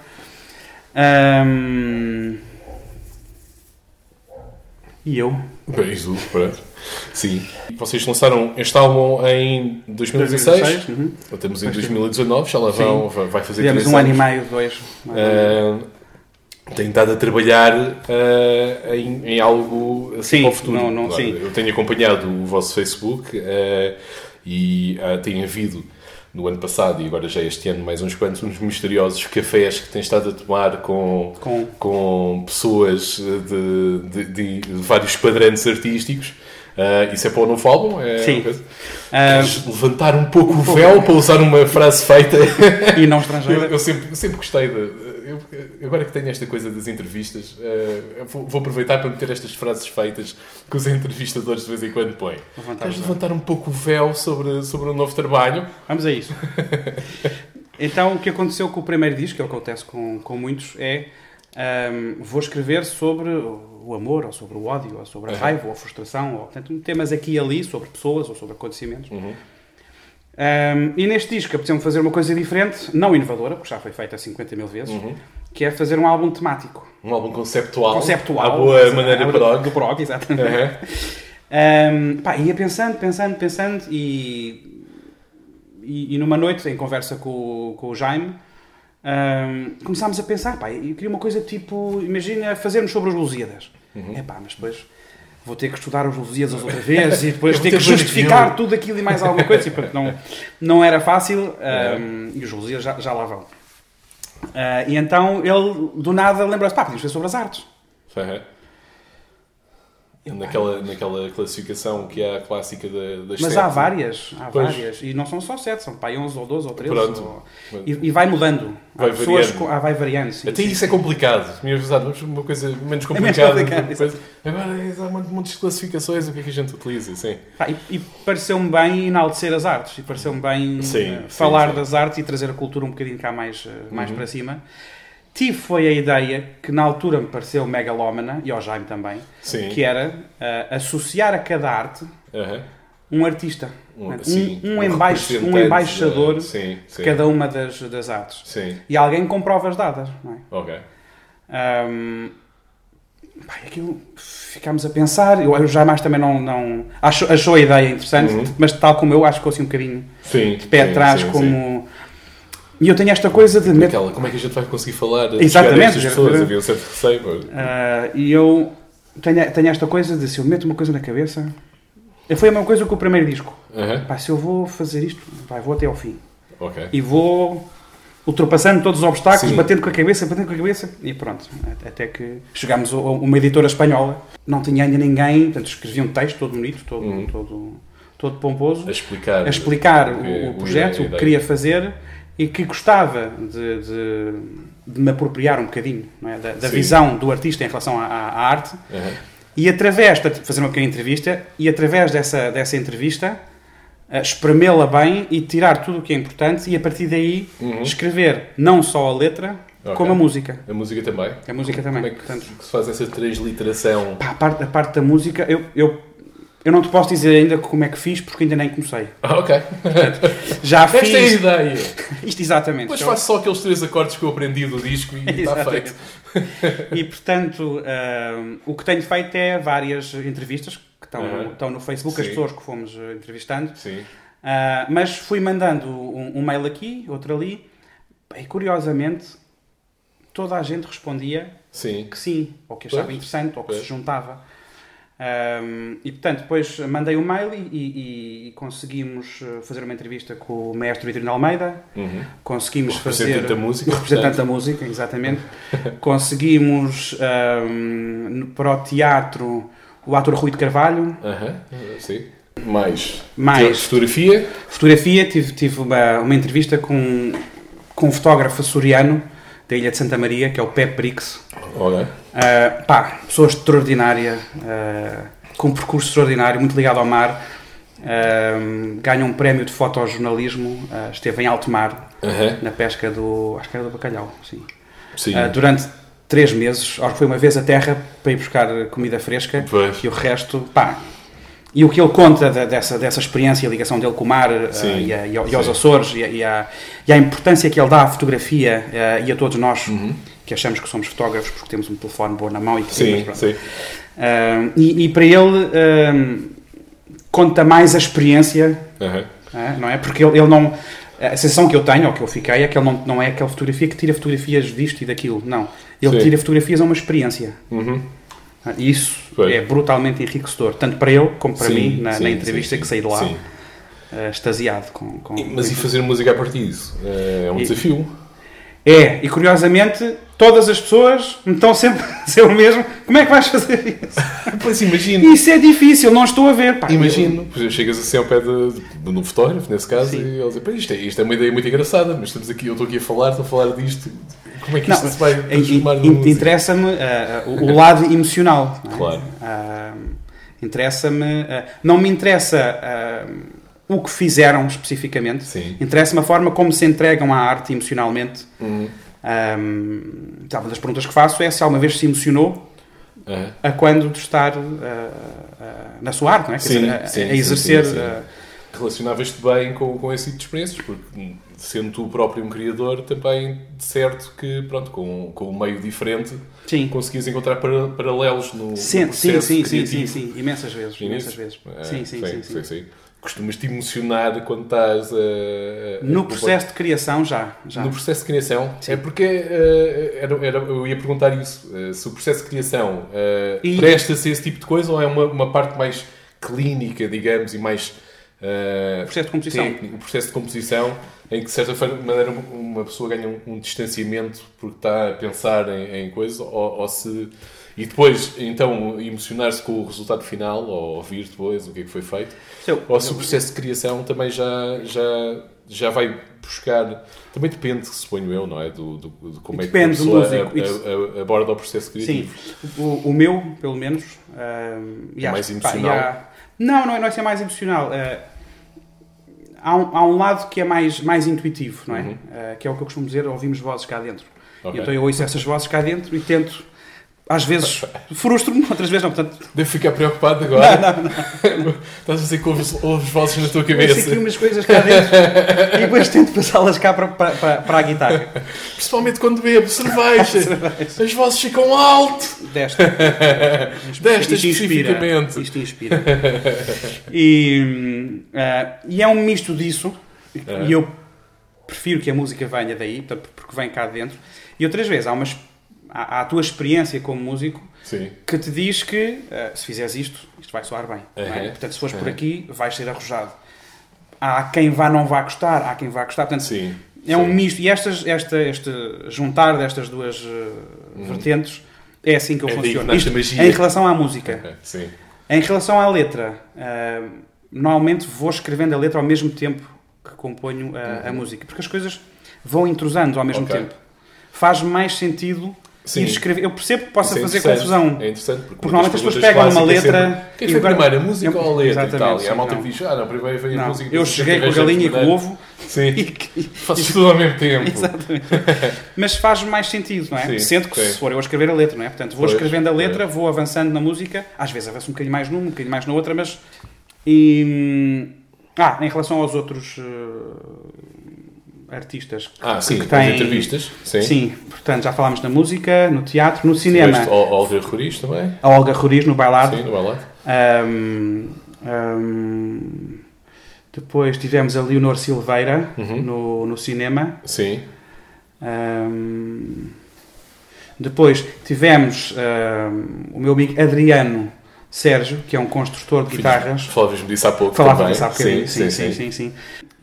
Speaker 2: Ahm, e eu,
Speaker 1: Beijo, pronto. Sim. Vocês lançaram este álbum em 2016.
Speaker 2: 2016, uhum.
Speaker 1: Estamos em
Speaker 2: Pois sim.
Speaker 1: 2019, já lá vão, vai fazer
Speaker 2: tivemos um ano e meio, dois.
Speaker 1: Ah, tenho estado a trabalhar ah, em, em algo assim
Speaker 2: Sim,
Speaker 1: para o futuro.
Speaker 2: não- não-
Speaker 1: Claro,
Speaker 2: sim.
Speaker 1: Eu tenho acompanhado o vosso Facebook ah, e ah, tem havido no ano passado e agora já este ano mais uns quantos uns misteriosos cafés que têm estado a tomar com,
Speaker 2: Com-
Speaker 1: com pessoas de, de- de vários quadrantes artísticos. Ah, isso é para o novo álbum? É
Speaker 2: Sim.
Speaker 1: Queres levantar um pouco o véu para usar uma frase feita?
Speaker 2: e não
Speaker 1: Eu,
Speaker 2: estrangeira.
Speaker 1: eu sempre, sempre gostei de. Eu- agora que tenho esta coisa das entrevistas, eu vou, vou aproveitar para meter estas frases feitas que os entrevistadores de vez em quando põem.
Speaker 2: Véu.
Speaker 1: levantar um pouco o véu sobre, sobre o novo trabalho?
Speaker 2: Vamos a isso. Então, o que aconteceu com o primeiro disco, que é o que acontece com, com muitos, é ahm, vou escrever sobre o amor, ou sobre o ódio, ou sobre a
Speaker 1: Uhum.
Speaker 2: raiva, ou a frustração, ou portanto, temas aqui e ali sobre pessoas ou sobre acontecimentos.
Speaker 1: Uhum.
Speaker 2: Ahm, e neste disco apeteceu-me fazer uma coisa diferente, não inovadora, porque já foi feita 50 mil vezes,
Speaker 1: Uhum.
Speaker 2: que é fazer um álbum temático.
Speaker 1: Um álbum conceptual.
Speaker 2: Conceptual.
Speaker 1: À boa maneira prog.
Speaker 2: Do prog, exatamente.
Speaker 1: Uhum.
Speaker 2: Um, pá, ia pensando, pensando, pensando e, e, e numa noite, em conversa com, o- com o Jaime, um, começámos a pensar, pá, eu queria uma coisa tipo, imagina fazermos sobre os Lusíadas.
Speaker 1: Uhum.
Speaker 2: É pá, mas depois vou ter que estudar os Lusíadas outra vez e depois ter que
Speaker 1: ver
Speaker 2: justificar tudo aquilo e mais alguma coisa. E, portanto, não, não era fácil
Speaker 1: É.
Speaker 2: um, e os Lusíadas já, já lá vão. Ah, e então ele, do nada, lembrou-se, pá, podíamos fazer sobre as artes.
Speaker 1: Uhum. Naquela, naquela classificação que é a clássica da, das
Speaker 2: Mas
Speaker 1: sete.
Speaker 2: há várias, há
Speaker 1: Pois.
Speaker 2: várias. E não são só sete, são pá, 11 ou 12 ou 13.
Speaker 1: Pronto.
Speaker 2: ou- E, e vai mudando.
Speaker 1: Vai
Speaker 2: há pessoas
Speaker 1: variando.
Speaker 2: com- ah, vai variando. Sim,
Speaker 1: Até
Speaker 2: sim.
Speaker 1: isso é complicado. Vamos para uma coisa menos
Speaker 2: menos
Speaker 1: complicada.
Speaker 2: complicado,
Speaker 1: uma coisa- Agora há um monte de classificações, o que é que a gente utiliza? Sim.
Speaker 2: Pá, e, e pareceu-me bem enaltecer as artes. E pareceu-me bem
Speaker 1: Sim,
Speaker 2: eh, falar das artes e trazer a cultura um bocadinho cá mais, eh, mais
Speaker 1: Uhum.
Speaker 2: para cima. Tive foi a ideia, que na altura me pareceu megalómana, e ao Jaime também,
Speaker 1: Sim.
Speaker 2: que era eh, associar a cada arte
Speaker 1: Aham.
Speaker 2: um artista.
Speaker 1: Um,
Speaker 2: Um-
Speaker 1: sim,
Speaker 2: um um embaixador
Speaker 1: da- Sim, sim.
Speaker 2: Cada uma das, das artes. E alguém com provas dadas. Não é?
Speaker 1: ok.
Speaker 2: Pá, e aquilo ficámos a pensar. Eu, eu jamais também não. não achou, achou a ideia interessante,
Speaker 1: Uhum.
Speaker 2: mas tal como eu, acho que ficou assim um bocadinho
Speaker 1: Sim.
Speaker 2: de pé
Speaker 1: sim,
Speaker 2: atrás.
Speaker 1: sim.
Speaker 2: como. E eu tenho esta coisa de. meto-
Speaker 1: Aquela, como é que a gente vai conseguir falar?
Speaker 2: Exatamente.
Speaker 1: Estas pessoas havia um certo receio. mas-
Speaker 2: Ah, e eu tenho, tenho esta coisa de se eu meto uma coisa na cabeça. Foi a mesma coisa que o primeiro disco.
Speaker 1: Aham,
Speaker 2: Pá, se eu vou fazer isto, vou até ao fim.
Speaker 1: Ok.
Speaker 2: E vou ultrapassando todos os obstáculos,
Speaker 1: Sim.
Speaker 2: batendo com a cabeça, batendo com a cabeça, e pronto. Até que chegámos a uma editora espanhola, não tinha ainda ninguém, portanto escrevi um texto todo bonito, todo,
Speaker 1: Uhum.
Speaker 2: todo, todo pomposo,
Speaker 1: A explicar.
Speaker 2: a explicar
Speaker 1: o
Speaker 2: o, projeto, o que queria fazer e que gostava de, de, de me apropriar um bocadinho não é? da, da visão do artista em relação à, à- arte.
Speaker 1: Aham.
Speaker 2: E através, portanto, fazer uma pequena entrevista, e através dessa, dessa entrevista, eh, espremê-la bem e tirar tudo o que é importante e a partir daí
Speaker 1: Uhum.
Speaker 2: escrever não só a letra,
Speaker 1: Ok.
Speaker 2: como a música.
Speaker 1: A música também.
Speaker 2: A música também.
Speaker 1: Como é que,
Speaker 2: Portanto,
Speaker 1: que se faz essa transliteração?
Speaker 2: pá, a, parte, a parte da música, eu, eu, eu não te posso dizer ainda como é que fiz, porque ainda nem comecei.
Speaker 1: Ah, ok.
Speaker 2: Já
Speaker 1: Esta é a
Speaker 2: fiz
Speaker 1: ideia.
Speaker 2: isto exatamente.
Speaker 1: Depois
Speaker 2: Então,
Speaker 1: faço só aqueles três acordes que eu aprendi do disco e está feito.
Speaker 2: E portanto, ah, o que tenho feito é várias entrevistas que estão,
Speaker 1: Uhum.
Speaker 2: estão no Facebook, as
Speaker 1: Sim.
Speaker 2: pessoas que fomos eh, entrevistando.
Speaker 1: Sim.
Speaker 2: Ah, mas fui mandando um, um mail aqui, outro ali, e curiosamente toda a gente respondia
Speaker 1: Sim.
Speaker 2: que sim, ou que achava
Speaker 1: Pois.
Speaker 2: interessante, ou que
Speaker 1: Pois.
Speaker 2: se juntava. Ahm, e portanto, depois mandei o mail e, e- e conseguimos eh, fazer uma entrevista com o maestro Vitorino Almeida,
Speaker 1: Uhum.
Speaker 2: conseguimos
Speaker 1: O
Speaker 2: fazer.
Speaker 1: representante da música,
Speaker 2: O representante da música, exatamente. conseguimos no- para o teatro o ator Rui de Carvalho,
Speaker 1: Aham. Sim. Mais.
Speaker 2: mais
Speaker 1: Fotografia.
Speaker 2: Fotografia, tive, tive uma, uma entrevista com, com um fotógrafo açoriano da Ilha de Santa Maria, que é o Pep Brix.
Speaker 1: Ok.
Speaker 2: Uh, pá, pessoa extraordinária, uh, com um percurso extraordinário, muito ligado ao mar. Uh, ganha um prémio de fotojornalismo, uh, esteve em alto mar,
Speaker 1: Aham.
Speaker 2: na pesca do. acho que era do bacalhau, sim.
Speaker 1: Sim.
Speaker 2: Durante três meses, acho que foi uma vez a terra para ir buscar comida fresca
Speaker 1: Pois.
Speaker 2: e o resto, pá. E o que ele conta dessa, dessa experiência, a ligação dele com o mar uh, e, a- e ao- e aos. Açores e a, e a- e a importância que ele dá à fotografia uh, e a todos nós
Speaker 1: Uhum.
Speaker 2: que achamos que somos fotógrafos porque temos um telefone bom na mão e que
Speaker 1: Sim, sim.
Speaker 2: Uh, e, para ele conta mais a experiência,
Speaker 1: Aham.
Speaker 2: uh, não é? Porque ele, ele não. A sensação que eu tenho, ou que eu fiquei, é que ele não, não é aquela fotografia que tira fotografias disto e daquilo. Não. Ele
Speaker 1: Sim.
Speaker 2: tira fotografias a uma experiência.
Speaker 1: Uhum.
Speaker 2: Isso
Speaker 1: Pois.
Speaker 2: é brutalmente enriquecedor, tanto para ele como para
Speaker 1: Sim,
Speaker 2: mim, na,
Speaker 1: sim,
Speaker 2: na entrevista
Speaker 1: sim,
Speaker 2: que saí de lá,
Speaker 1: sim.
Speaker 2: eh, extasiado com, com-
Speaker 1: E- Mas e fazer música a partir disso? É um
Speaker 2: E-
Speaker 1: desafio.
Speaker 2: É, e curiosamente, todas as pessoas me estão sempre a dizer o mesmo. Como é que vais fazer isso?
Speaker 1: Pois imagino.
Speaker 2: Isso é difícil, não estou a ver. Pá,
Speaker 1: Imagino, Pois chegas assim ao pé de, de, um fotógrafo, nesse caso,
Speaker 2: Sim.
Speaker 1: e ele diz: "Pá, isto é, isto é uma ideia muito engraçada, mas estamos aqui, eu estou aqui a falar, estou a falar disto. Como é que isto
Speaker 2: Não,
Speaker 1: se vai transformar
Speaker 2: in-? Interessa-me ah, o, o lado emocional. é?
Speaker 1: Claro.
Speaker 2: Ah, interessa-me. ah, não me interessa o que fizeram especificamente.
Speaker 1: Sim.
Speaker 2: Interessa-me a forma como se entregam à arte emocionalmente.
Speaker 1: Uhum.
Speaker 2: Um, uma das perguntas que faço é se alguma vez se emocionou
Speaker 1: Aham.
Speaker 2: a quando de estar na sua arte, não é?
Speaker 1: Sim,
Speaker 2: dizer, a,
Speaker 1: sim,
Speaker 2: a
Speaker 1: sim,
Speaker 2: exercer.
Speaker 1: sim, sim.
Speaker 2: ah,
Speaker 1: Relacionavas-te bem com, com esse tipo de experiências, porque sendo tu próprio um criador, também de certo que, pronto, com, com um meio diferente,
Speaker 2: sim.
Speaker 1: conseguias encontrar para- paralelos no, no
Speaker 2: Sim, sim,
Speaker 1: processo
Speaker 2: sim, sim, sim, sim, imensas vezes, imensas vezes.
Speaker 1: É,
Speaker 2: Sim, sim, sim, sim.
Speaker 1: Costumas-te emocionar quando estás a- a-
Speaker 2: No processo de criação já, já.
Speaker 1: No processo de criação.
Speaker 2: Sim.
Speaker 1: É porque eh, era, era- eu ia perguntar isso. eh, se o processo de criação eh,
Speaker 2: E-
Speaker 1: presta-se a esse tipo de coisa ou é uma, uma parte mais clínica, digamos, e mais. Eh,
Speaker 2: processo de composição.
Speaker 1: técnico, o processo de composição, em que de certa forma, maneira uma pessoa ganha um, um distanciamento porque está a pensar em, em coisas, ou, ou se E depois, então, emocionar-se com o resultado final, ou ouvir depois o que é que foi feito. Ou se o processo de criação também já, já, já vai buscar. Também depende, suponho eu, não é? Do, do, de como
Speaker 2: Depende
Speaker 1: é que a pessoa aborda o processo
Speaker 2: Sim,
Speaker 1: criativo.
Speaker 2: o, o meu, pelo menos. e
Speaker 1: É mais
Speaker 2: pá,
Speaker 1: emocional?
Speaker 2: há- Não, não é, não é ser mais emocional. ah, há, um, há um lado que é mais, mais intuitivo, não é?
Speaker 1: Uhum.
Speaker 2: Ah, que é o que eu costumo dizer, ouvimos vozes cá dentro.
Speaker 1: Ok.
Speaker 2: Então eu ouço essas vozes cá dentro e tento, às vezes, frustro-me, outras vezes não. Portanto,
Speaker 1: Devo ficar preocupado agora. Estás a dizer que ouves, ouves vozes na tua
Speaker 2: ouço
Speaker 1: cabeça.
Speaker 2: aqui umas coisas cá dentro e depois tento passá-las cá para, para, para, a guitarra.
Speaker 1: Principalmente quando bebo cerveja. As vozes ficam alto.
Speaker 2: Desta.
Speaker 1: Desta
Speaker 2: Isto inspira.
Speaker 1: especificamente.
Speaker 2: Isto inspira. E, ah, e é um misto disso.
Speaker 1: É.
Speaker 2: E eu prefiro que a música venha daí, porque vem cá de dentro. E outras vezes, há, uma, há a tua experiência como músico
Speaker 1: Sim.
Speaker 2: que te diz que ah, se fizeres isto, isto vai soar bem. não é?
Speaker 1: Uhum.
Speaker 2: Portanto, se fores por
Speaker 1: Uhum.
Speaker 2: aqui, vais ser arrojado. Há quem vá não vá gostar, há quem vá gostar. Portanto,
Speaker 1: Sim.
Speaker 2: é um
Speaker 1: Sim.
Speaker 2: misto. E estas, esta, este juntar destas duas uh, vertentes é assim que eu
Speaker 1: Uhum. É
Speaker 2: funciono.
Speaker 1: a
Speaker 2: Isto em relação à música.
Speaker 1: Sim.
Speaker 2: Em relação à letra, uh, normalmente vou escrevendo a letra ao mesmo tempo que componho uh, a música, porque as coisas vão entrosando ao mesmo
Speaker 1: Uhum. Ok.
Speaker 2: tempo. Faz mais sentido
Speaker 1: Sim.
Speaker 2: ir escrever. Eu percebo que possa
Speaker 1: é
Speaker 2: fazer confusão.
Speaker 1: É interessante porque,
Speaker 2: Porque normalmente as pessoas pegam uma
Speaker 1: clássicas é
Speaker 2: letra
Speaker 1: sempre, Quem foi
Speaker 2: agora-
Speaker 1: primeiro, a música
Speaker 2: Eu-
Speaker 1: ou a letra e tal? E a malta diz, ah, não, primeiro veio a música.
Speaker 2: eu cheguei com a galinha e com o ovo
Speaker 1: Sim.
Speaker 2: e,
Speaker 1: Fazes tudo ao mesmo tempo.
Speaker 2: Exatamente. Mas faz mais sentido, não é?
Speaker 1: Sim,
Speaker 2: Sendo que
Speaker 1: sim.
Speaker 2: se for eu a escrever a letra, não é? Portanto, vou
Speaker 1: Pois,
Speaker 2: escrevendo a letra,
Speaker 1: é.
Speaker 2: vou avançando na música, às vezes avanço um bocadinho mais numa, um bocadinho mais na outra, mas. E, hum, ah, em relação aos outros eh, artistas que,
Speaker 1: Ah, sim,
Speaker 2: que têm.
Speaker 1: entrevistas. Sim.
Speaker 2: Sim, portanto, já falámos na música, no teatro, no cinema.
Speaker 1: Tiveste Ol- Olga Roriz também.
Speaker 2: A Olga Roriz no bailado.
Speaker 1: Sim, no bailado.
Speaker 2: Ahm, ahm, depois tivemos a Leonor Silveira
Speaker 1: Uhum.
Speaker 2: no, no cinema.
Speaker 1: Sim.
Speaker 2: Ahm, depois tivemos o meu amigo Adriano Sérgio, que é um construtor de guitarras.
Speaker 1: Falavas-me disso há pouco
Speaker 2: Falava disso há bocadinho.
Speaker 1: sim,
Speaker 2: Sim, sim, sim. sim,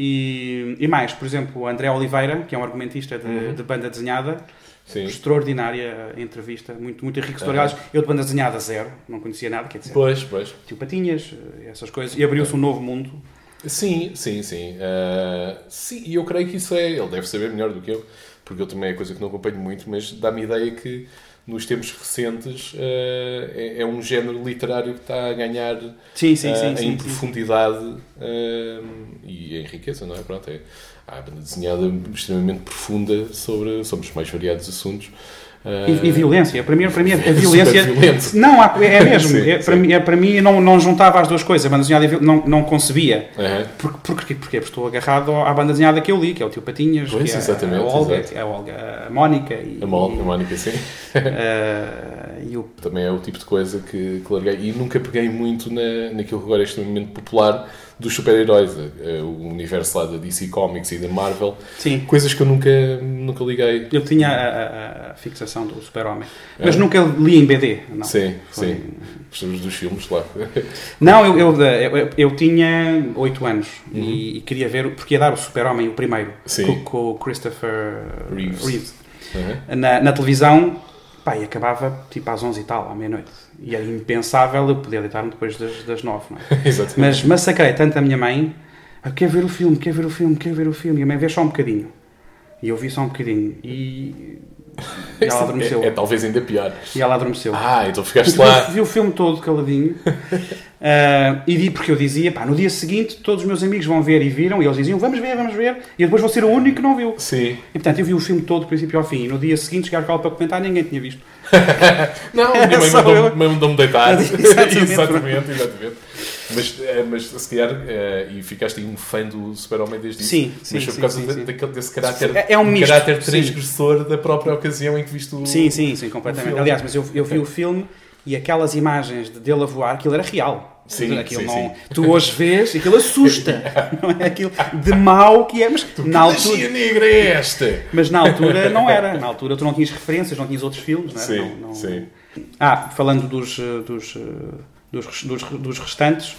Speaker 2: E, e mais, por exemplo, o André Oliveira, que é um argumentista de,
Speaker 1: Uhum.
Speaker 2: de banda desenhada.
Speaker 1: Sim.
Speaker 2: Extraordinária entrevista, muito, muito enriquecedora.
Speaker 1: Uhum.
Speaker 2: Aliás, eu de banda desenhada zero, não conhecia nada, quer dizer,
Speaker 1: Pois, pois.
Speaker 2: tio Patinhas, essas coisas. E abriu-se um novo mundo.
Speaker 1: Sim, sim, sim. Ah, sim, e eu creio que isso é. Ele deve saber melhor do que eu, porque eu também é coisa que não acompanho muito, mas dá-me ideia que nos tempos recentes ah, é, é um género literário que está a ganhar
Speaker 2: Sim, sim,
Speaker 1: ah,
Speaker 2: sim.
Speaker 1: em profundidade ah, e em riqueza, não é? Pronto, é, há a banda desenhada extremamente profunda sobre, sobre os mais variados assuntos.
Speaker 2: E, e violência. Para mim, para mim a violência. Não, é mesmo. É, para, mim, é, para mim, não, não juntava as duas coisas. A banda desenhada a não, não concebia.
Speaker 1: aham.
Speaker 2: Por, porquê? Porque estou agarrado à banda desenhada que eu li, que é o Tio Patinhas,
Speaker 1: Pois,
Speaker 2: que é
Speaker 1: exatamente,
Speaker 2: a Olga, é a, Olga, a Mónica e,
Speaker 1: A Mol- a Mónica, sim.
Speaker 2: e o
Speaker 1: Também é o tipo de coisa que, que larguei. E nunca peguei muito na, naquilo que agora é extremamente popular dos super-heróis. eh, O universo lá da DC Comics e da Marvel.
Speaker 2: Sim,
Speaker 1: Coisas que eu nunca, nunca liguei.
Speaker 2: eu tinha a, a- a fixação do Super-Homem.
Speaker 1: É?
Speaker 2: Mas nunca li em BD. Não.
Speaker 1: Sim,
Speaker 2: Foi-
Speaker 1: sim. Gostamos dos filmes lá.
Speaker 2: Não, eu, eu, eu, eu tinha 8 anos
Speaker 1: Uhum.
Speaker 2: e, e queria ver, porque ia dar o Super-Homem, o primeiro, com, com o Christopher
Speaker 1: Reeves.
Speaker 2: Reeves.
Speaker 1: Aham.
Speaker 2: Na, na televisão, pá, e acabava tipo às 11 e tal, à meia-noite. E era impensável eu poder deitar-me depois das, das 9, não é?
Speaker 1: Exatamente.
Speaker 2: Mas massacrei tanto a minha mãe, ah, quer ver o filme, quer ver o filme, quer ver o filme, e a mãe vê só um bocadinho. E eu vi só um bocadinho. E, e ela adormeceu.
Speaker 1: É, é talvez ainda pior.
Speaker 2: E ela adormeceu.
Speaker 1: Ah, então ficaste
Speaker 2: Vi-
Speaker 1: lá.
Speaker 2: Vi o filme todo caladinho. Ah, e vi porque eu dizia, pá, no dia seguinte todos os meus amigos vão ver e viram, e eles diziam, vamos ver, vamos ver, e depois vou ser o único que não viu.
Speaker 1: Sim.
Speaker 2: E portanto eu vi o filme todo, do princípio ao fim, e no dia seguinte chegar cá para comentar, ninguém tinha visto.
Speaker 1: Não, minha mãe mandou-me mandou deitar.
Speaker 2: Exatamente.
Speaker 1: exatamente, exatamente. Mas, eh, mas se calhar, eh, e ficaste um fã do Super-Homem desde isso.
Speaker 2: Sim, sim,
Speaker 1: Mas foi
Speaker 2: sim,
Speaker 1: por causa
Speaker 2: sim,
Speaker 1: de-
Speaker 2: sim.
Speaker 1: daquele, desse caráter,
Speaker 2: É- é um misto,
Speaker 1: caráter
Speaker 2: sim.
Speaker 1: transgressor da própria ocasião em que viste o.
Speaker 2: Sim, sim, sim, completamente. Aliás, mas eu, eu vi o filme e aquelas imagens de dele a voar, aquilo era real.
Speaker 1: Sim,
Speaker 2: aquilo
Speaker 1: sim,
Speaker 2: não,
Speaker 1: sim.
Speaker 2: Tu hoje vês e aquilo assusta. não é aquilo de mau que é, mas
Speaker 1: Que
Speaker 2: na altura.
Speaker 1: negra é esta?
Speaker 2: Mas na altura não era. Na altura tu não tinhas referências, não tinhas outros filmes, não é?
Speaker 1: Sim,
Speaker 2: Não- não-
Speaker 1: sim.
Speaker 2: Ah, falando dos, eh, dos, eh, dos, dos, dos restantes.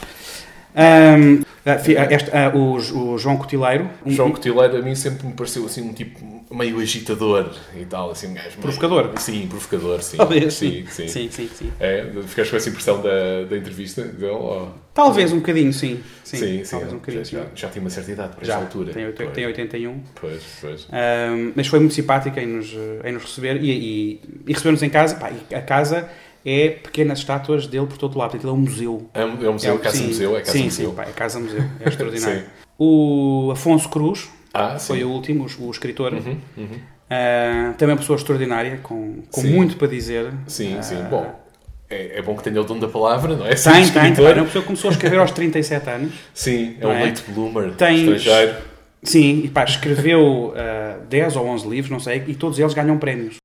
Speaker 2: ahm, ah, ah, este- ah, o, o João Cotileiro. um-
Speaker 1: João Cotileiro a mim sempre me pareceu assim um tipo meio agitador e tal, assim, um gajo meio-
Speaker 2: Provocador.
Speaker 1: Sim, provocador, sim.
Speaker 2: Talvez.
Speaker 1: Sim, sim.
Speaker 2: sim, sim, sim.
Speaker 1: É, ficaste com essa impressão da, da entrevista dele? ou-
Speaker 2: Talvez um bocadinho, sim. Sim,
Speaker 1: sim, sim.
Speaker 2: talvez um bocadinho.
Speaker 1: já,
Speaker 2: sim.
Speaker 1: já tinha uma certa idade para
Speaker 2: Já,
Speaker 1: essa altura.
Speaker 2: tem, oito-
Speaker 1: Pois,
Speaker 2: tem 81.
Speaker 1: Pois, pois.
Speaker 2: Ahm, mas foi muito simpática em nos, em nos receber e, e, e receber-nos em casa. Pá, a casa é pequenas estátuas dele por todo lado. Portanto, Aquilo é um museu.
Speaker 1: É um, é museu,
Speaker 2: É um-
Speaker 1: casa
Speaker 2: sim,
Speaker 1: museu, é casa
Speaker 2: sim,
Speaker 1: museu.
Speaker 2: Sim, pá, é casa museu. É extraordinário.
Speaker 1: Sim.
Speaker 2: O Afonso Cruz
Speaker 1: Ah,
Speaker 2: foi
Speaker 1: sim.
Speaker 2: o último, o, o escritor.
Speaker 1: Uhum, uhum.
Speaker 2: Ah, também uma pessoa extraordinária, com, com
Speaker 1: Sim.
Speaker 2: muito para dizer.
Speaker 1: Sim,
Speaker 2: Ah,
Speaker 1: sim. Bom, é, é bom que tenha o dom da palavra, não é? Ser
Speaker 2: Tem, tem, tem.
Speaker 1: escritor.
Speaker 2: É uma pessoa que começou a escrever aos 37 anos.
Speaker 1: Sim, é um
Speaker 2: é?
Speaker 1: late bloomer
Speaker 2: Tens-
Speaker 1: estrangeiro.
Speaker 2: Sim, e pá, escreveu ah, 10 ou 11 livros, não sei, e todos eles ganham prémios.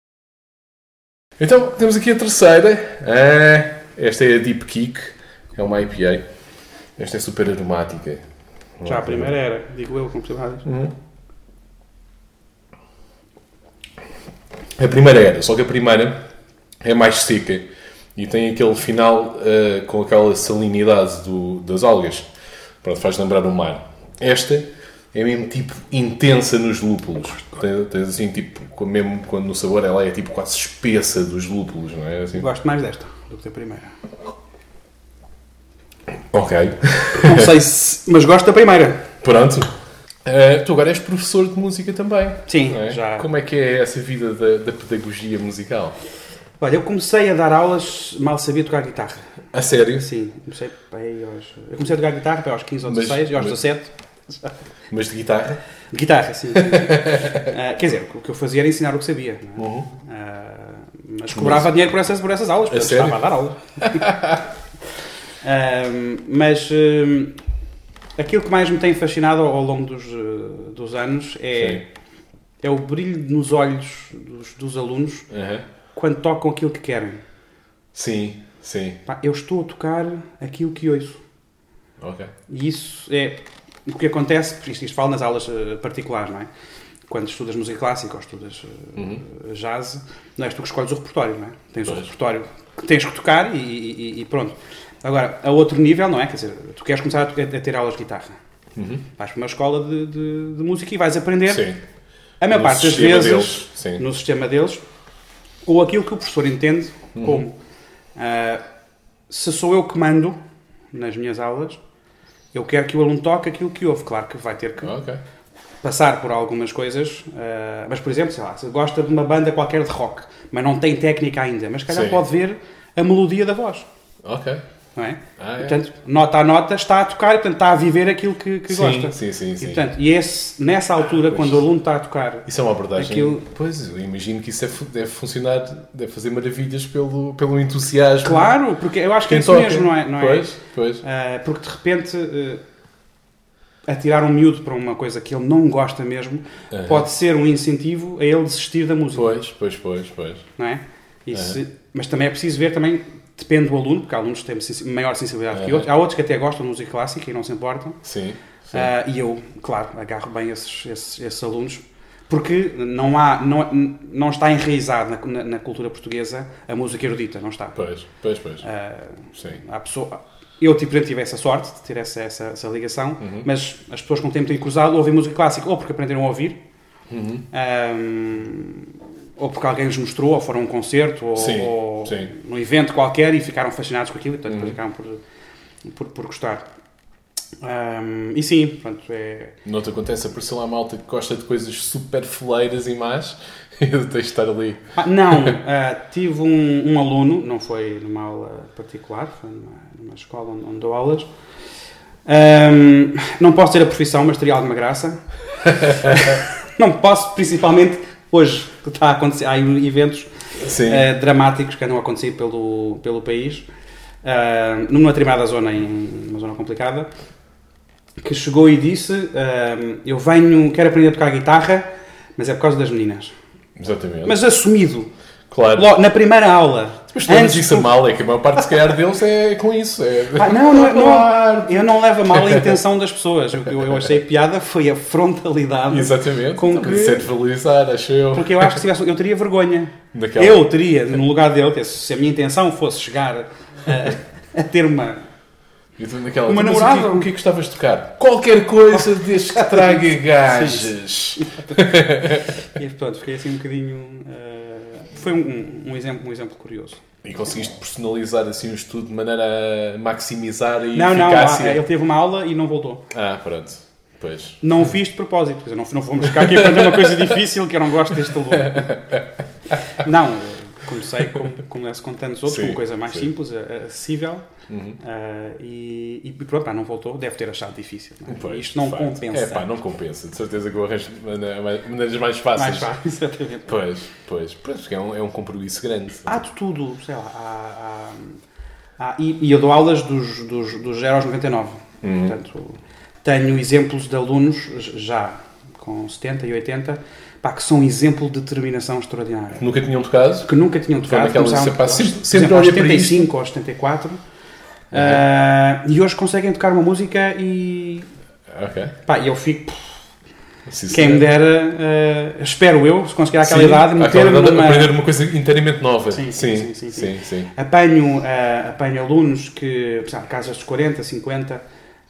Speaker 1: Então, temos aqui a terceira. Ah, esta é a Deep Kick. É uma IPA. Esta é super aromática.
Speaker 2: Já a primeira era, digo eu, com possibilidades.
Speaker 1: Uhum. A primeira era, só que a primeira é mais seca e tem aquele final ah, com aquela salinidade do- das algas. Pronto, faz lembrar o mar. Esta é mesmo tipo intensa nos lúpulos. Tens, tens assim, tipo, mesmo quando no sabor ela é tipo quase espessa dos lúpulos, não é? Assim.
Speaker 2: Gosto mais desta do que da primeira.
Speaker 1: Ok.
Speaker 2: Não sei se. Mas gosto da primeira.
Speaker 1: Pronto. Ah, tu agora és professor de música também.
Speaker 2: Sim,
Speaker 1: é?
Speaker 2: já.
Speaker 1: Como é que é essa vida da, da pedagogia musical?
Speaker 2: Olha, eu comecei a dar aulas, mal sabia tocar guitarra.
Speaker 1: A sério?
Speaker 2: Sim, comecei pá, aí aos. Eu comecei a tocar guitarra aos 15 ou
Speaker 1: Mas-
Speaker 2: 16 e aos
Speaker 1: mas-
Speaker 2: 17.
Speaker 1: Mas de guitarra?
Speaker 2: Guitarra, sim. Ah, quer dizer, o que eu fazia era ensinar o que sabia. é?
Speaker 1: Uhum.
Speaker 2: Ah, mas cobrava dinheiro por essas, por essas aulas, porque eu estava a dar aulas. Ah, mas aquilo que mais me tem fascinado ao longo dos, dos anos é, é o brilho nos olhos dos, dos alunos.
Speaker 1: Aham.
Speaker 2: quando tocam aquilo que querem.
Speaker 1: Sim, sim.
Speaker 2: Pá, eu estou a tocar aquilo que ouço. E isso é o que acontece, porque isto, isto falo nas aulas eh, particulares, não é? Quando estudas música clássica ou estudas eh,
Speaker 1: Uhum.
Speaker 2: jazz, não és tu que escolhes o repertório, não é? Tens o
Speaker 1: Pois.
Speaker 2: repertório que tens que tocar e, e- e pronto. Agora, a outro nível, não é? Quer dizer, tu queres começar a, a ter aulas de guitarra.
Speaker 1: Uhum.
Speaker 2: Vais para uma escola de, de- de música e vais aprender,
Speaker 1: Sim.
Speaker 2: a maior
Speaker 1: No
Speaker 2: parte das vezes,
Speaker 1: deles,
Speaker 2: no sistema deles, ou aquilo que o professor entende
Speaker 1: Uhum.
Speaker 2: como. ah, se sou eu que mando nas minhas aulas, eu quero que o aluno toque aquilo que ouve. Claro que vai ter que
Speaker 1: Ok.
Speaker 2: passar por algumas coisas, ah, mas por exemplo, sei lá, se gosta de uma banda qualquer de rock, mas não tem técnica ainda, mas se calhar
Speaker 1: Sim.
Speaker 2: pode ver a melodia da voz,
Speaker 1: Ok.
Speaker 2: Não é?
Speaker 1: Ah, é?
Speaker 2: Portanto, nota a nota, está a tocar e portanto, está a viver aquilo que, que
Speaker 1: sim,
Speaker 2: gosta.
Speaker 1: sim, sim, sim.
Speaker 2: E, portanto, e esse, nessa altura,
Speaker 1: Pois.
Speaker 2: quando o aluno está a tocar
Speaker 1: Isso é uma abordagem.
Speaker 2: Aquilo-
Speaker 1: Pois, eu imagino que isso é deve funcionar, deve fazer maravilhas pelo, pelo entusiasmo.
Speaker 2: Claro, porque eu acho que é isso
Speaker 1: toca.
Speaker 2: mesmo, não é? Não é?
Speaker 1: Pois, pois.
Speaker 2: Ah, porque de repente uh, atirar um miúdo para uma coisa que ele não gosta mesmo
Speaker 1: Aham.
Speaker 2: pode ser um incentivo a ele desistir da música,
Speaker 1: Pois, pois, pois, pois.
Speaker 2: não é? Se- mas também é preciso ver também, depende do aluno, porque há alunos que têm maior sensibilidade que outros, há outros que até gostam de música clássica e não se importam,
Speaker 1: Sim. sim.
Speaker 2: Ah, e eu, claro, agarro bem esses, esses, esses alunos, porque não, há, não, não está enraizado na, na- na cultura portuguesa a música erudita, não está.
Speaker 1: Pois, pois, pois.
Speaker 2: Ah,
Speaker 1: Sim.
Speaker 2: Há pessoa, eu tipo, por exemplo, tive essa sorte de ter essa, essa, essa ligação,
Speaker 1: Uhum.
Speaker 2: mas as pessoas com o tempo têm cruzado ouvem música clássica ou porque aprenderam a ouvir,
Speaker 1: Uhum.
Speaker 2: Ou porque alguém lhes mostrou, ou foram a um concerto, ou,
Speaker 1: Sim,
Speaker 2: ou
Speaker 1: sim.
Speaker 2: num evento qualquer e ficaram fascinados com aquilo e portanto
Speaker 1: Uhum.
Speaker 2: por, por, por gostar. Ahm, e sim, portanto, é,
Speaker 1: Não te acontece aparecer lá malta que gosta de coisas super foleiras e más e tens de estar ali.
Speaker 2: Ah, não, ah, tive um, um aluno, não foi numa aula particular, foi numa, numa escola onde, onde dou aulas. Ahm, não posso ter a profissão, mas teria alguma graça. não posso, principalmente hoje, que está a acontecer, há eventos eh, dramáticos que andam a acontecer pelo, pelo país, ah, numa determinada zona, em uma zona complicada, que chegou e disse: ah, Eu venho, quero aprender a tocar guitarra, mas é por causa das meninas.
Speaker 1: Exatamente.
Speaker 2: Mas assumido,
Speaker 1: claro.
Speaker 2: logo, na primeira aula.
Speaker 1: Mas tu
Speaker 2: antes
Speaker 1: isso a
Speaker 2: do-
Speaker 1: mal, é que a maior parte, se calhar, deles é com isso. É...
Speaker 2: Ah, não, não, não,
Speaker 1: Claro.
Speaker 2: eu não levo a mal a intenção das pessoas. O que eu, achei piada foi a frontalidade.
Speaker 1: Exatamente.
Speaker 2: Com que-.
Speaker 1: Isso é de valorizar, acho eu.
Speaker 2: Porque eu acho que se tivesse, eu teria vergonha.
Speaker 1: Daquela-
Speaker 2: Eu teria, no lugar dele, se a minha intenção fosse chegar a, a ter uma,
Speaker 1: tu naquela,
Speaker 2: Uma
Speaker 1: "Mas o que-
Speaker 2: namorada?"
Speaker 1: O que é que gostavas de tocar? Qualquer coisa desde que traga gajas.
Speaker 2: E pronto, fiquei assim um bocadinho. eh, foi um, um- exemplo, um exemplo curioso.
Speaker 1: E conseguiste personalizar assim o estudo de maneira a maximizar a
Speaker 2: Não, não,
Speaker 1: eficácia?
Speaker 2: ah, ele teve uma aula e não voltou.
Speaker 1: Ah, pronto. Pois.
Speaker 2: Não o fiz de propósito. Não, não fomos ficar aqui aprender uma coisa difícil que eu não gosto deste aluno. Não, comecei como começo com tantos outros,
Speaker 1: Sim,
Speaker 2: uma coisa mais
Speaker 1: sim.
Speaker 2: simples, acessível.
Speaker 1: Uhum.
Speaker 2: eh, e, e pronto, pá, não voltou. Deve ter achado difícil. não é?
Speaker 1: Pois,
Speaker 2: Isto não compensa.
Speaker 1: É pá, não compensa. De certeza que eu arranjo mane- maneiras mais fáceis.
Speaker 2: Mais fácil, exatamente.
Speaker 1: Pois, pois. Pois, porque é um, é um compromisso grande.
Speaker 2: Há de tudo, sei lá. Há, há- há- e, e eu dou aulas dos, dos, dos 0 aos 99.
Speaker 1: Uhum.
Speaker 2: Portanto, tenho exemplos de alunos já com 70 e 80 pá, que são exemplo de determinação extraordinária.
Speaker 1: Nunca tinham tocado?
Speaker 2: Que nunca tinham tocado, começaram
Speaker 1: pá,
Speaker 2: aos-
Speaker 1: sempre-
Speaker 2: por
Speaker 1: sempre
Speaker 2: aos
Speaker 1: olhei para isto.
Speaker 2: 75 ou aos 74 ah, e hoje conseguem tocar uma música e
Speaker 1: Ok.
Speaker 2: pá, eu fico,
Speaker 1: Sim,
Speaker 2: quem me dera, ah, espero eu, se conseguir àquela
Speaker 1: Sim,
Speaker 2: idade,
Speaker 1: idade,
Speaker 2: numa...
Speaker 1: aprender uma coisa inteiramente nova.
Speaker 2: Sim,
Speaker 1: Sim,
Speaker 2: sim, sim, sim. Apanho, ah, apanho alunos que, por exemplo, casas dos 40, 50,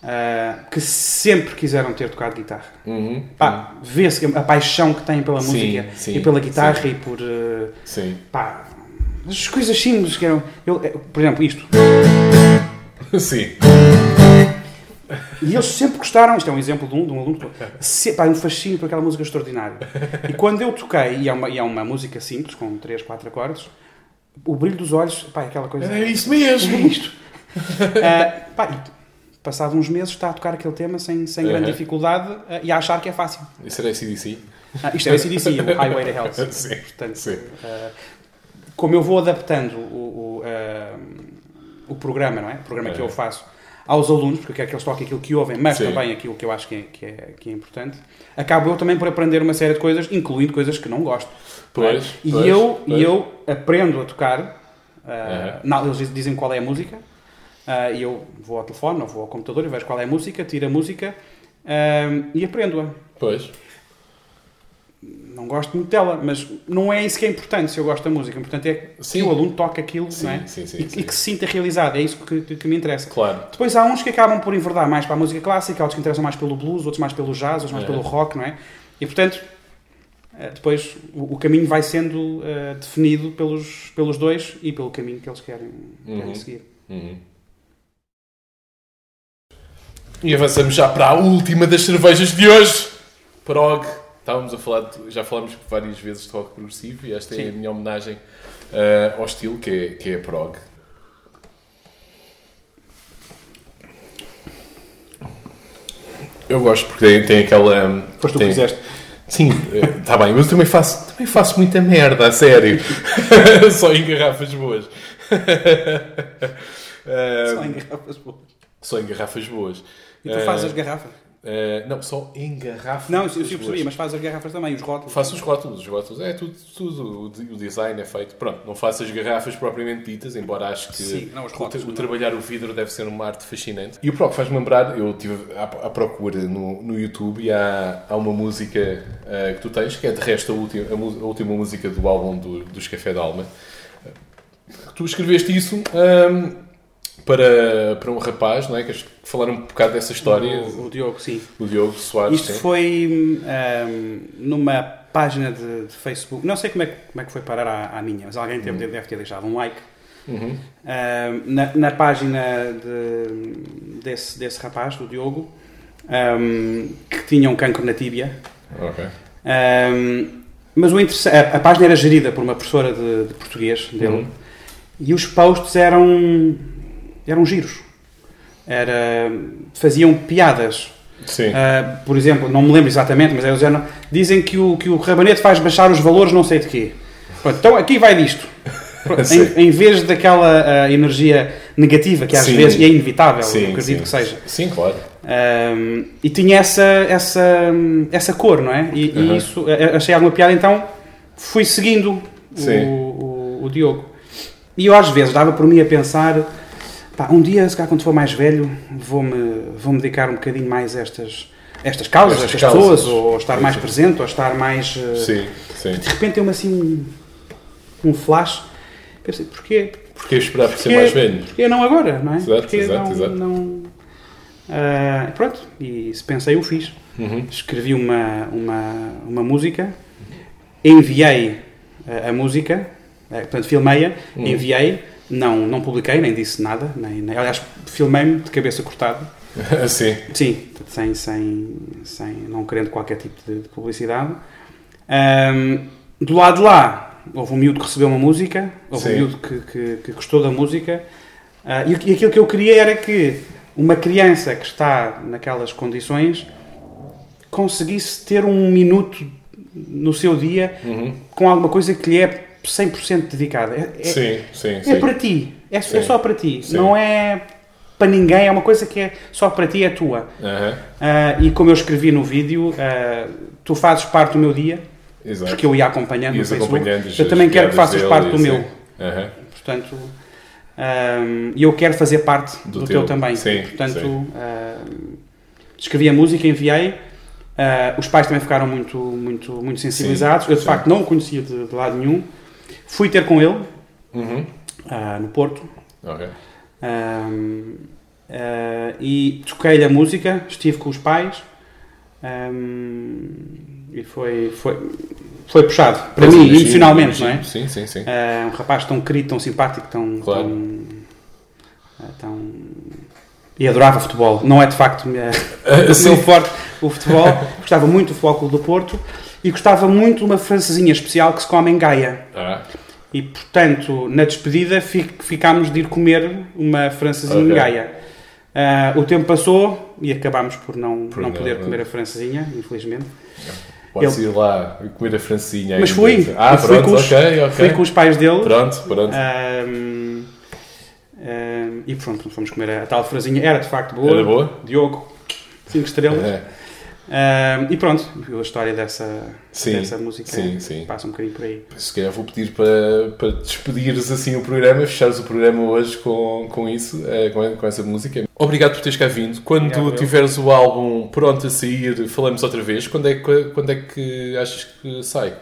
Speaker 2: ah, que sempre quiseram ter tocado guitarra.
Speaker 1: Uhum.
Speaker 2: Pá, vê-se a paixão que têm pela
Speaker 1: Sim,
Speaker 2: música
Speaker 1: sim,
Speaker 2: e pela guitarra
Speaker 1: sim.
Speaker 2: e por. ah,
Speaker 1: Sim.
Speaker 2: pá, as coisas simples que eram. eu- eh, por exemplo, isto.
Speaker 1: Sim.
Speaker 2: E eles sempre gostaram, isto é um exemplo de um, de um aluno, se, pá, um fascínio por aquela música extraordinária. E quando eu toquei, e é uma, e é uma música simples, com 3, 4 acordes, o brilho dos olhos, pá, é aquela coisa.
Speaker 1: É isso
Speaker 2: É
Speaker 1: mesmo.
Speaker 2: isto. Ah, pá, passado uns meses está a tocar aquele tema sem, sem grande
Speaker 1: Uhum.
Speaker 2: dificuldade ah, e a achar que é fácil.
Speaker 1: Isso era ACDC?
Speaker 2: Ah, isto é CDC, o Highway to Hell.
Speaker 1: Sim,
Speaker 2: Portanto,
Speaker 1: sim.
Speaker 2: ah, como eu vou adaptando o, o, ah, o programa, não é? O programa que eu faço aos alunos, porque eu quero que eles toquem aquilo que ouvem, mas
Speaker 1: Sim.
Speaker 2: também aquilo que eu acho que é, que, é, que é importante, acabo eu também por aprender uma série de coisas, incluindo coisas que não gosto. não é?
Speaker 1: Pois,
Speaker 2: E
Speaker 1: pois,
Speaker 2: eu,
Speaker 1: pois.
Speaker 2: e eu aprendo a tocar,
Speaker 1: Aham.
Speaker 2: não, eles dizem qual é a música, ah, e eu vou ao telefone ou vou ao computador e vejo qual é a música, tiro a música ah, e aprendo-a.
Speaker 1: Pois.
Speaker 2: Não gosto muito dela, mas não é isso que é importante se eu gosto da música. O importante é
Speaker 1: Sim.
Speaker 2: que o aluno toque aquilo
Speaker 1: Sim,
Speaker 2: não é?
Speaker 1: sim, sim,
Speaker 2: e,
Speaker 1: sim.
Speaker 2: e que se sinta realizado. É isso que, que- me interessa.
Speaker 1: Claro.
Speaker 2: Depois há uns que acabam por enverdar mais para a música clássica, outros que interessam mais pelo blues, outros mais pelo jazz, outros mais
Speaker 1: É.
Speaker 2: pelo rock, não é? E portanto, eh, depois o, caminho vai sendo eh, definido pelos, pelos dois e pelo caminho que eles querem, querem
Speaker 1: Uhum.
Speaker 2: seguir.
Speaker 1: Uhum. E avançamos já para a última das cervejas de hoje. Prog. Estávamos a falar, de- já falámos várias vezes de rock progressivo e esta é
Speaker 2: Sim.
Speaker 1: a minha homenagem eh, ao estilo que é, que é a Prog. Eu gosto porque tem, tem aquela.
Speaker 2: Foste tu que
Speaker 1: tem-
Speaker 2: fizeste.
Speaker 1: Sim, está bem, mas eu também faço, também faço muita merda, a sério. Só em garrafas boas. Eh,
Speaker 2: Só em garrafas boas.
Speaker 1: só em garrafas boas.
Speaker 2: E tu
Speaker 1: Eh,
Speaker 2: fazes as garrafas?
Speaker 1: eh, não, só em garrafas
Speaker 2: Não, eu,
Speaker 1: boas.
Speaker 2: percebi, mas fazes as garrafas também, os rótulos.
Speaker 1: Faço os rótulos, os rótulos, é tudo, tudo, o de- o design é feito. Pronto, não faço as garrafas propriamente ditas, embora acho que
Speaker 2: Sim, não, os
Speaker 1: o,
Speaker 2: rótulos
Speaker 1: o
Speaker 2: não.
Speaker 1: trabalhar o vidro deve ser uma arte fascinante. E o próprio faz-me lembrar, eu estive à, à procura no, no YouTube e há, há uma música eh, que tu tens, que é de resto a última, a, a última música do álbum do, dos Café da Alma. Tu escreveste isso ahm, para, para um rapaz, não é? Queres falar um bocado dessa história?
Speaker 2: O, o Diogo, sim.
Speaker 1: O Diogo Soares.
Speaker 2: Isto
Speaker 1: sim?
Speaker 2: foi hum, numa página de, de Facebook. Não sei como é, como é que foi parar à, à minha, mas alguém teve- deve ter deixado um like.
Speaker 1: Uhum.
Speaker 2: Hum, na, na página de- desse, desse rapaz, do Diogo, hum, que tinha um cancro na tíbia.
Speaker 1: Ok.
Speaker 2: Hum, mas o a, a página era gerida por uma professora de, de português dele
Speaker 1: Uhum.
Speaker 2: e os posts eram, eram giros. Era, faziam piadas
Speaker 1: Sim.
Speaker 2: Uh, por exemplo, não me lembro exatamente, mas é o género, dizem que o, que o rabanete faz baixar os valores não sei de quê. Pronto, então aqui vai disto. Pronto, em, em vez daquela uh, energia negativa que às
Speaker 1: Sim.
Speaker 2: vezes é inevitável,
Speaker 1: Sim,
Speaker 2: acredito que seja.
Speaker 1: Sim, claro.
Speaker 2: Um, e tinha essa, essa, essa cor, não é? E, e isso, achei alguma piada, então fui seguindo o, o, o Diogo. E eu às vezes dava por mim a pensar, pá, um dia, se calhar quando for mais velho, vou-me vou -me dedicar um bocadinho mais a estas, estas causas,
Speaker 1: Estas
Speaker 2: estas
Speaker 1: causas.
Speaker 2: pessoas, ou estar mais presente, ou estar mais... uh,
Speaker 1: Sim, sim.
Speaker 2: de repente deu-me assim um, um flash. Pensei, porquê?
Speaker 1: Porquê esperar por ser mais velho?
Speaker 2: Porque não agora, não é?
Speaker 1: Exato,
Speaker 2: Porque
Speaker 1: exato,
Speaker 2: não,
Speaker 1: exato.
Speaker 2: não- Ah, pronto, e se pensei, eu fiz.
Speaker 1: Uhum.
Speaker 2: Escrevi uma, uma, uma música, enviei a, a música, eh, portanto, filmei-a,
Speaker 1: Uhum.
Speaker 2: enviei, não, não publiquei, nem disse nada, nem, nem- aliás, filmei-me de cabeça cortada.
Speaker 1: Sim.
Speaker 2: Sim, sem, sem, sem, não querendo qualquer tipo de, de publicidade. Ahm, do lado de lá, houve um miúdo que recebeu uma música, houve
Speaker 1: Sim.
Speaker 2: um miúdo que, que, que gostou da música, ah, e, e aquilo que eu queria era que uma criança que está naquelas condições conseguisse ter um minuto no seu dia
Speaker 1: Uhum.
Speaker 2: com alguma coisa que lhe é 100% dedicada. É, é-
Speaker 1: Sim, sim,
Speaker 2: é
Speaker 1: sim.
Speaker 2: para ti, é, é
Speaker 1: Sim.
Speaker 2: só para ti,
Speaker 1: Sim.
Speaker 2: não é para ninguém, é uma coisa que é só para ti, é tua.
Speaker 1: Aham.
Speaker 2: Ah, e como eu escrevi no vídeo, ah, tu fazes parte do meu dia,
Speaker 1: Exato.
Speaker 2: porque eu ia acompanhando no Facebook. Eu também quero que faças parte do
Speaker 1: assim.
Speaker 2: meu.
Speaker 1: Aham.
Speaker 2: Portanto, ahm, e eu quero fazer parte
Speaker 1: Do
Speaker 2: do,
Speaker 1: teu,
Speaker 2: teu, também.
Speaker 1: sim,
Speaker 2: Portanto,
Speaker 1: sim.
Speaker 2: escrevi a música, enviei. Ah, os pais também ficaram muito, muito, muito sensibilizados. eu, de
Speaker 1: sim.
Speaker 2: facto, não o conhecia de, de lado nenhum. Fui ter com ele,
Speaker 1: Uhum.
Speaker 2: ah, no Porto.
Speaker 1: Ok.
Speaker 2: Ahm, ah, e toquei-lhe a música, estive com os pais ahm, e foi, foi, foi puxado para mim,
Speaker 1: imagino,
Speaker 2: emocionalmente, não é?
Speaker 1: Sim, sim, sim.
Speaker 2: Ah, um rapaz tão querido, tão simpático, tão.
Speaker 1: Claro.
Speaker 2: tão, tão- e adorava futebol. Não é de facto minha, o meu forte o futebol. gostava muito do Futebol Clube do Porto e gostava muito de uma francesinha especial que se come em Gaia.
Speaker 1: Ah,
Speaker 2: E, portanto, na despedida fi- ficámos de ir comer uma francesinha
Speaker 1: Ok.
Speaker 2: em Gaia. Ah, o tempo passou e acabámos por não,
Speaker 1: Por
Speaker 2: não
Speaker 1: não-
Speaker 2: poder comer a francesinha, infelizmente.
Speaker 1: Podes ir lá e comer a francinha.
Speaker 2: Mas fui.
Speaker 1: Ah,
Speaker 2: Eu fui
Speaker 1: pronto,
Speaker 2: com os-
Speaker 1: ok, ok.
Speaker 2: Fui com os pais dele
Speaker 1: Pronto, pronto.
Speaker 2: ahm, ahm, e pronto, fomos comer a, tal francesinha. Era de facto boa.
Speaker 1: Era boa?
Speaker 2: Diogo, 5 estrelas.
Speaker 1: É.
Speaker 2: Ahm, e pronto, a história dessa,
Speaker 1: Sim,
Speaker 2: dessa música
Speaker 1: sim, sim.
Speaker 2: passa um bocadinho por aí.
Speaker 1: Se calhar vou pedir para, para despedires assim o programa, fechares o programa hoje com, com isso, eh, com, com essa música. Obrigado por teres cá vindo. Quando
Speaker 2: Obrigado, eu.
Speaker 1: tiveres o álbum pronto a sair, falamos outra vez. Quando é quando é que achas que sai?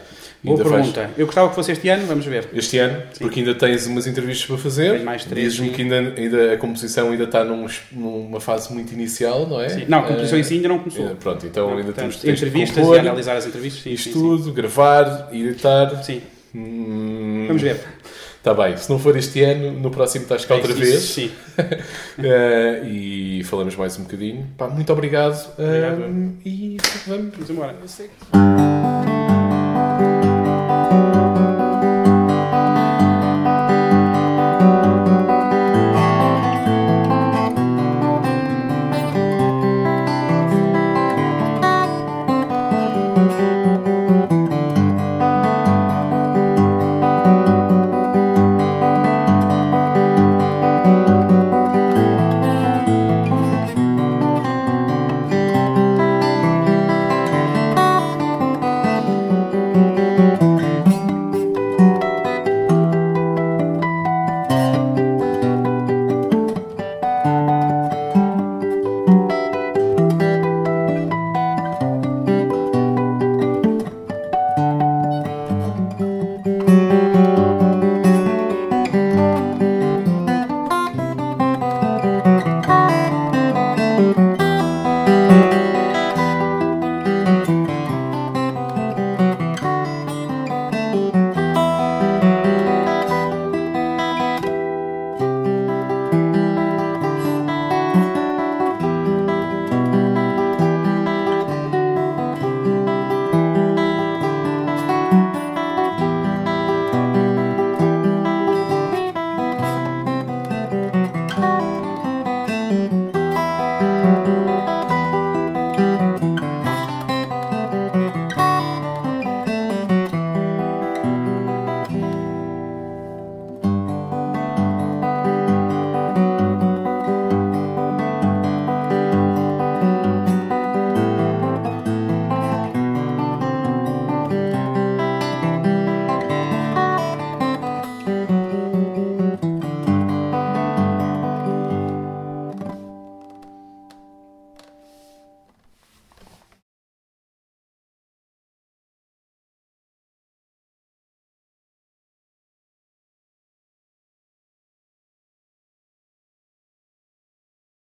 Speaker 2: Boa
Speaker 1: Ainda faz-
Speaker 2: pergunta. Eu gostava que fosse este ano, vamos ver.
Speaker 1: Este ano, porque ainda tens umas entrevistas para fazer.
Speaker 2: Tenho mais três,
Speaker 1: Dizes-me
Speaker 2: sim.
Speaker 1: que ainda, ainda a composição ainda está num- numa fase muito inicial, não é?
Speaker 2: Sim. Não, a composição
Speaker 1: Eh,
Speaker 2: em si ainda não começou.
Speaker 1: eh, Pronto, então ainda
Speaker 2: Portanto,
Speaker 1: temos
Speaker 2: entrevistas
Speaker 1: compor,
Speaker 2: e analisar as entrevistas. Sim,
Speaker 1: isto
Speaker 2: sim,
Speaker 1: tudo, gravar, editar.
Speaker 2: Sim. Sim.
Speaker 1: Hum,
Speaker 2: Vamos ver.
Speaker 1: Está bem, se não for este ano, no próximo estás cá outra
Speaker 2: Isso,
Speaker 1: vez
Speaker 2: Sim.
Speaker 1: Eh, e falamos mais um bocadinho. Pá, muito obrigado.
Speaker 2: Obrigado.
Speaker 1: eh, e vamos.
Speaker 2: Vamos embora.
Speaker 1: Eu sei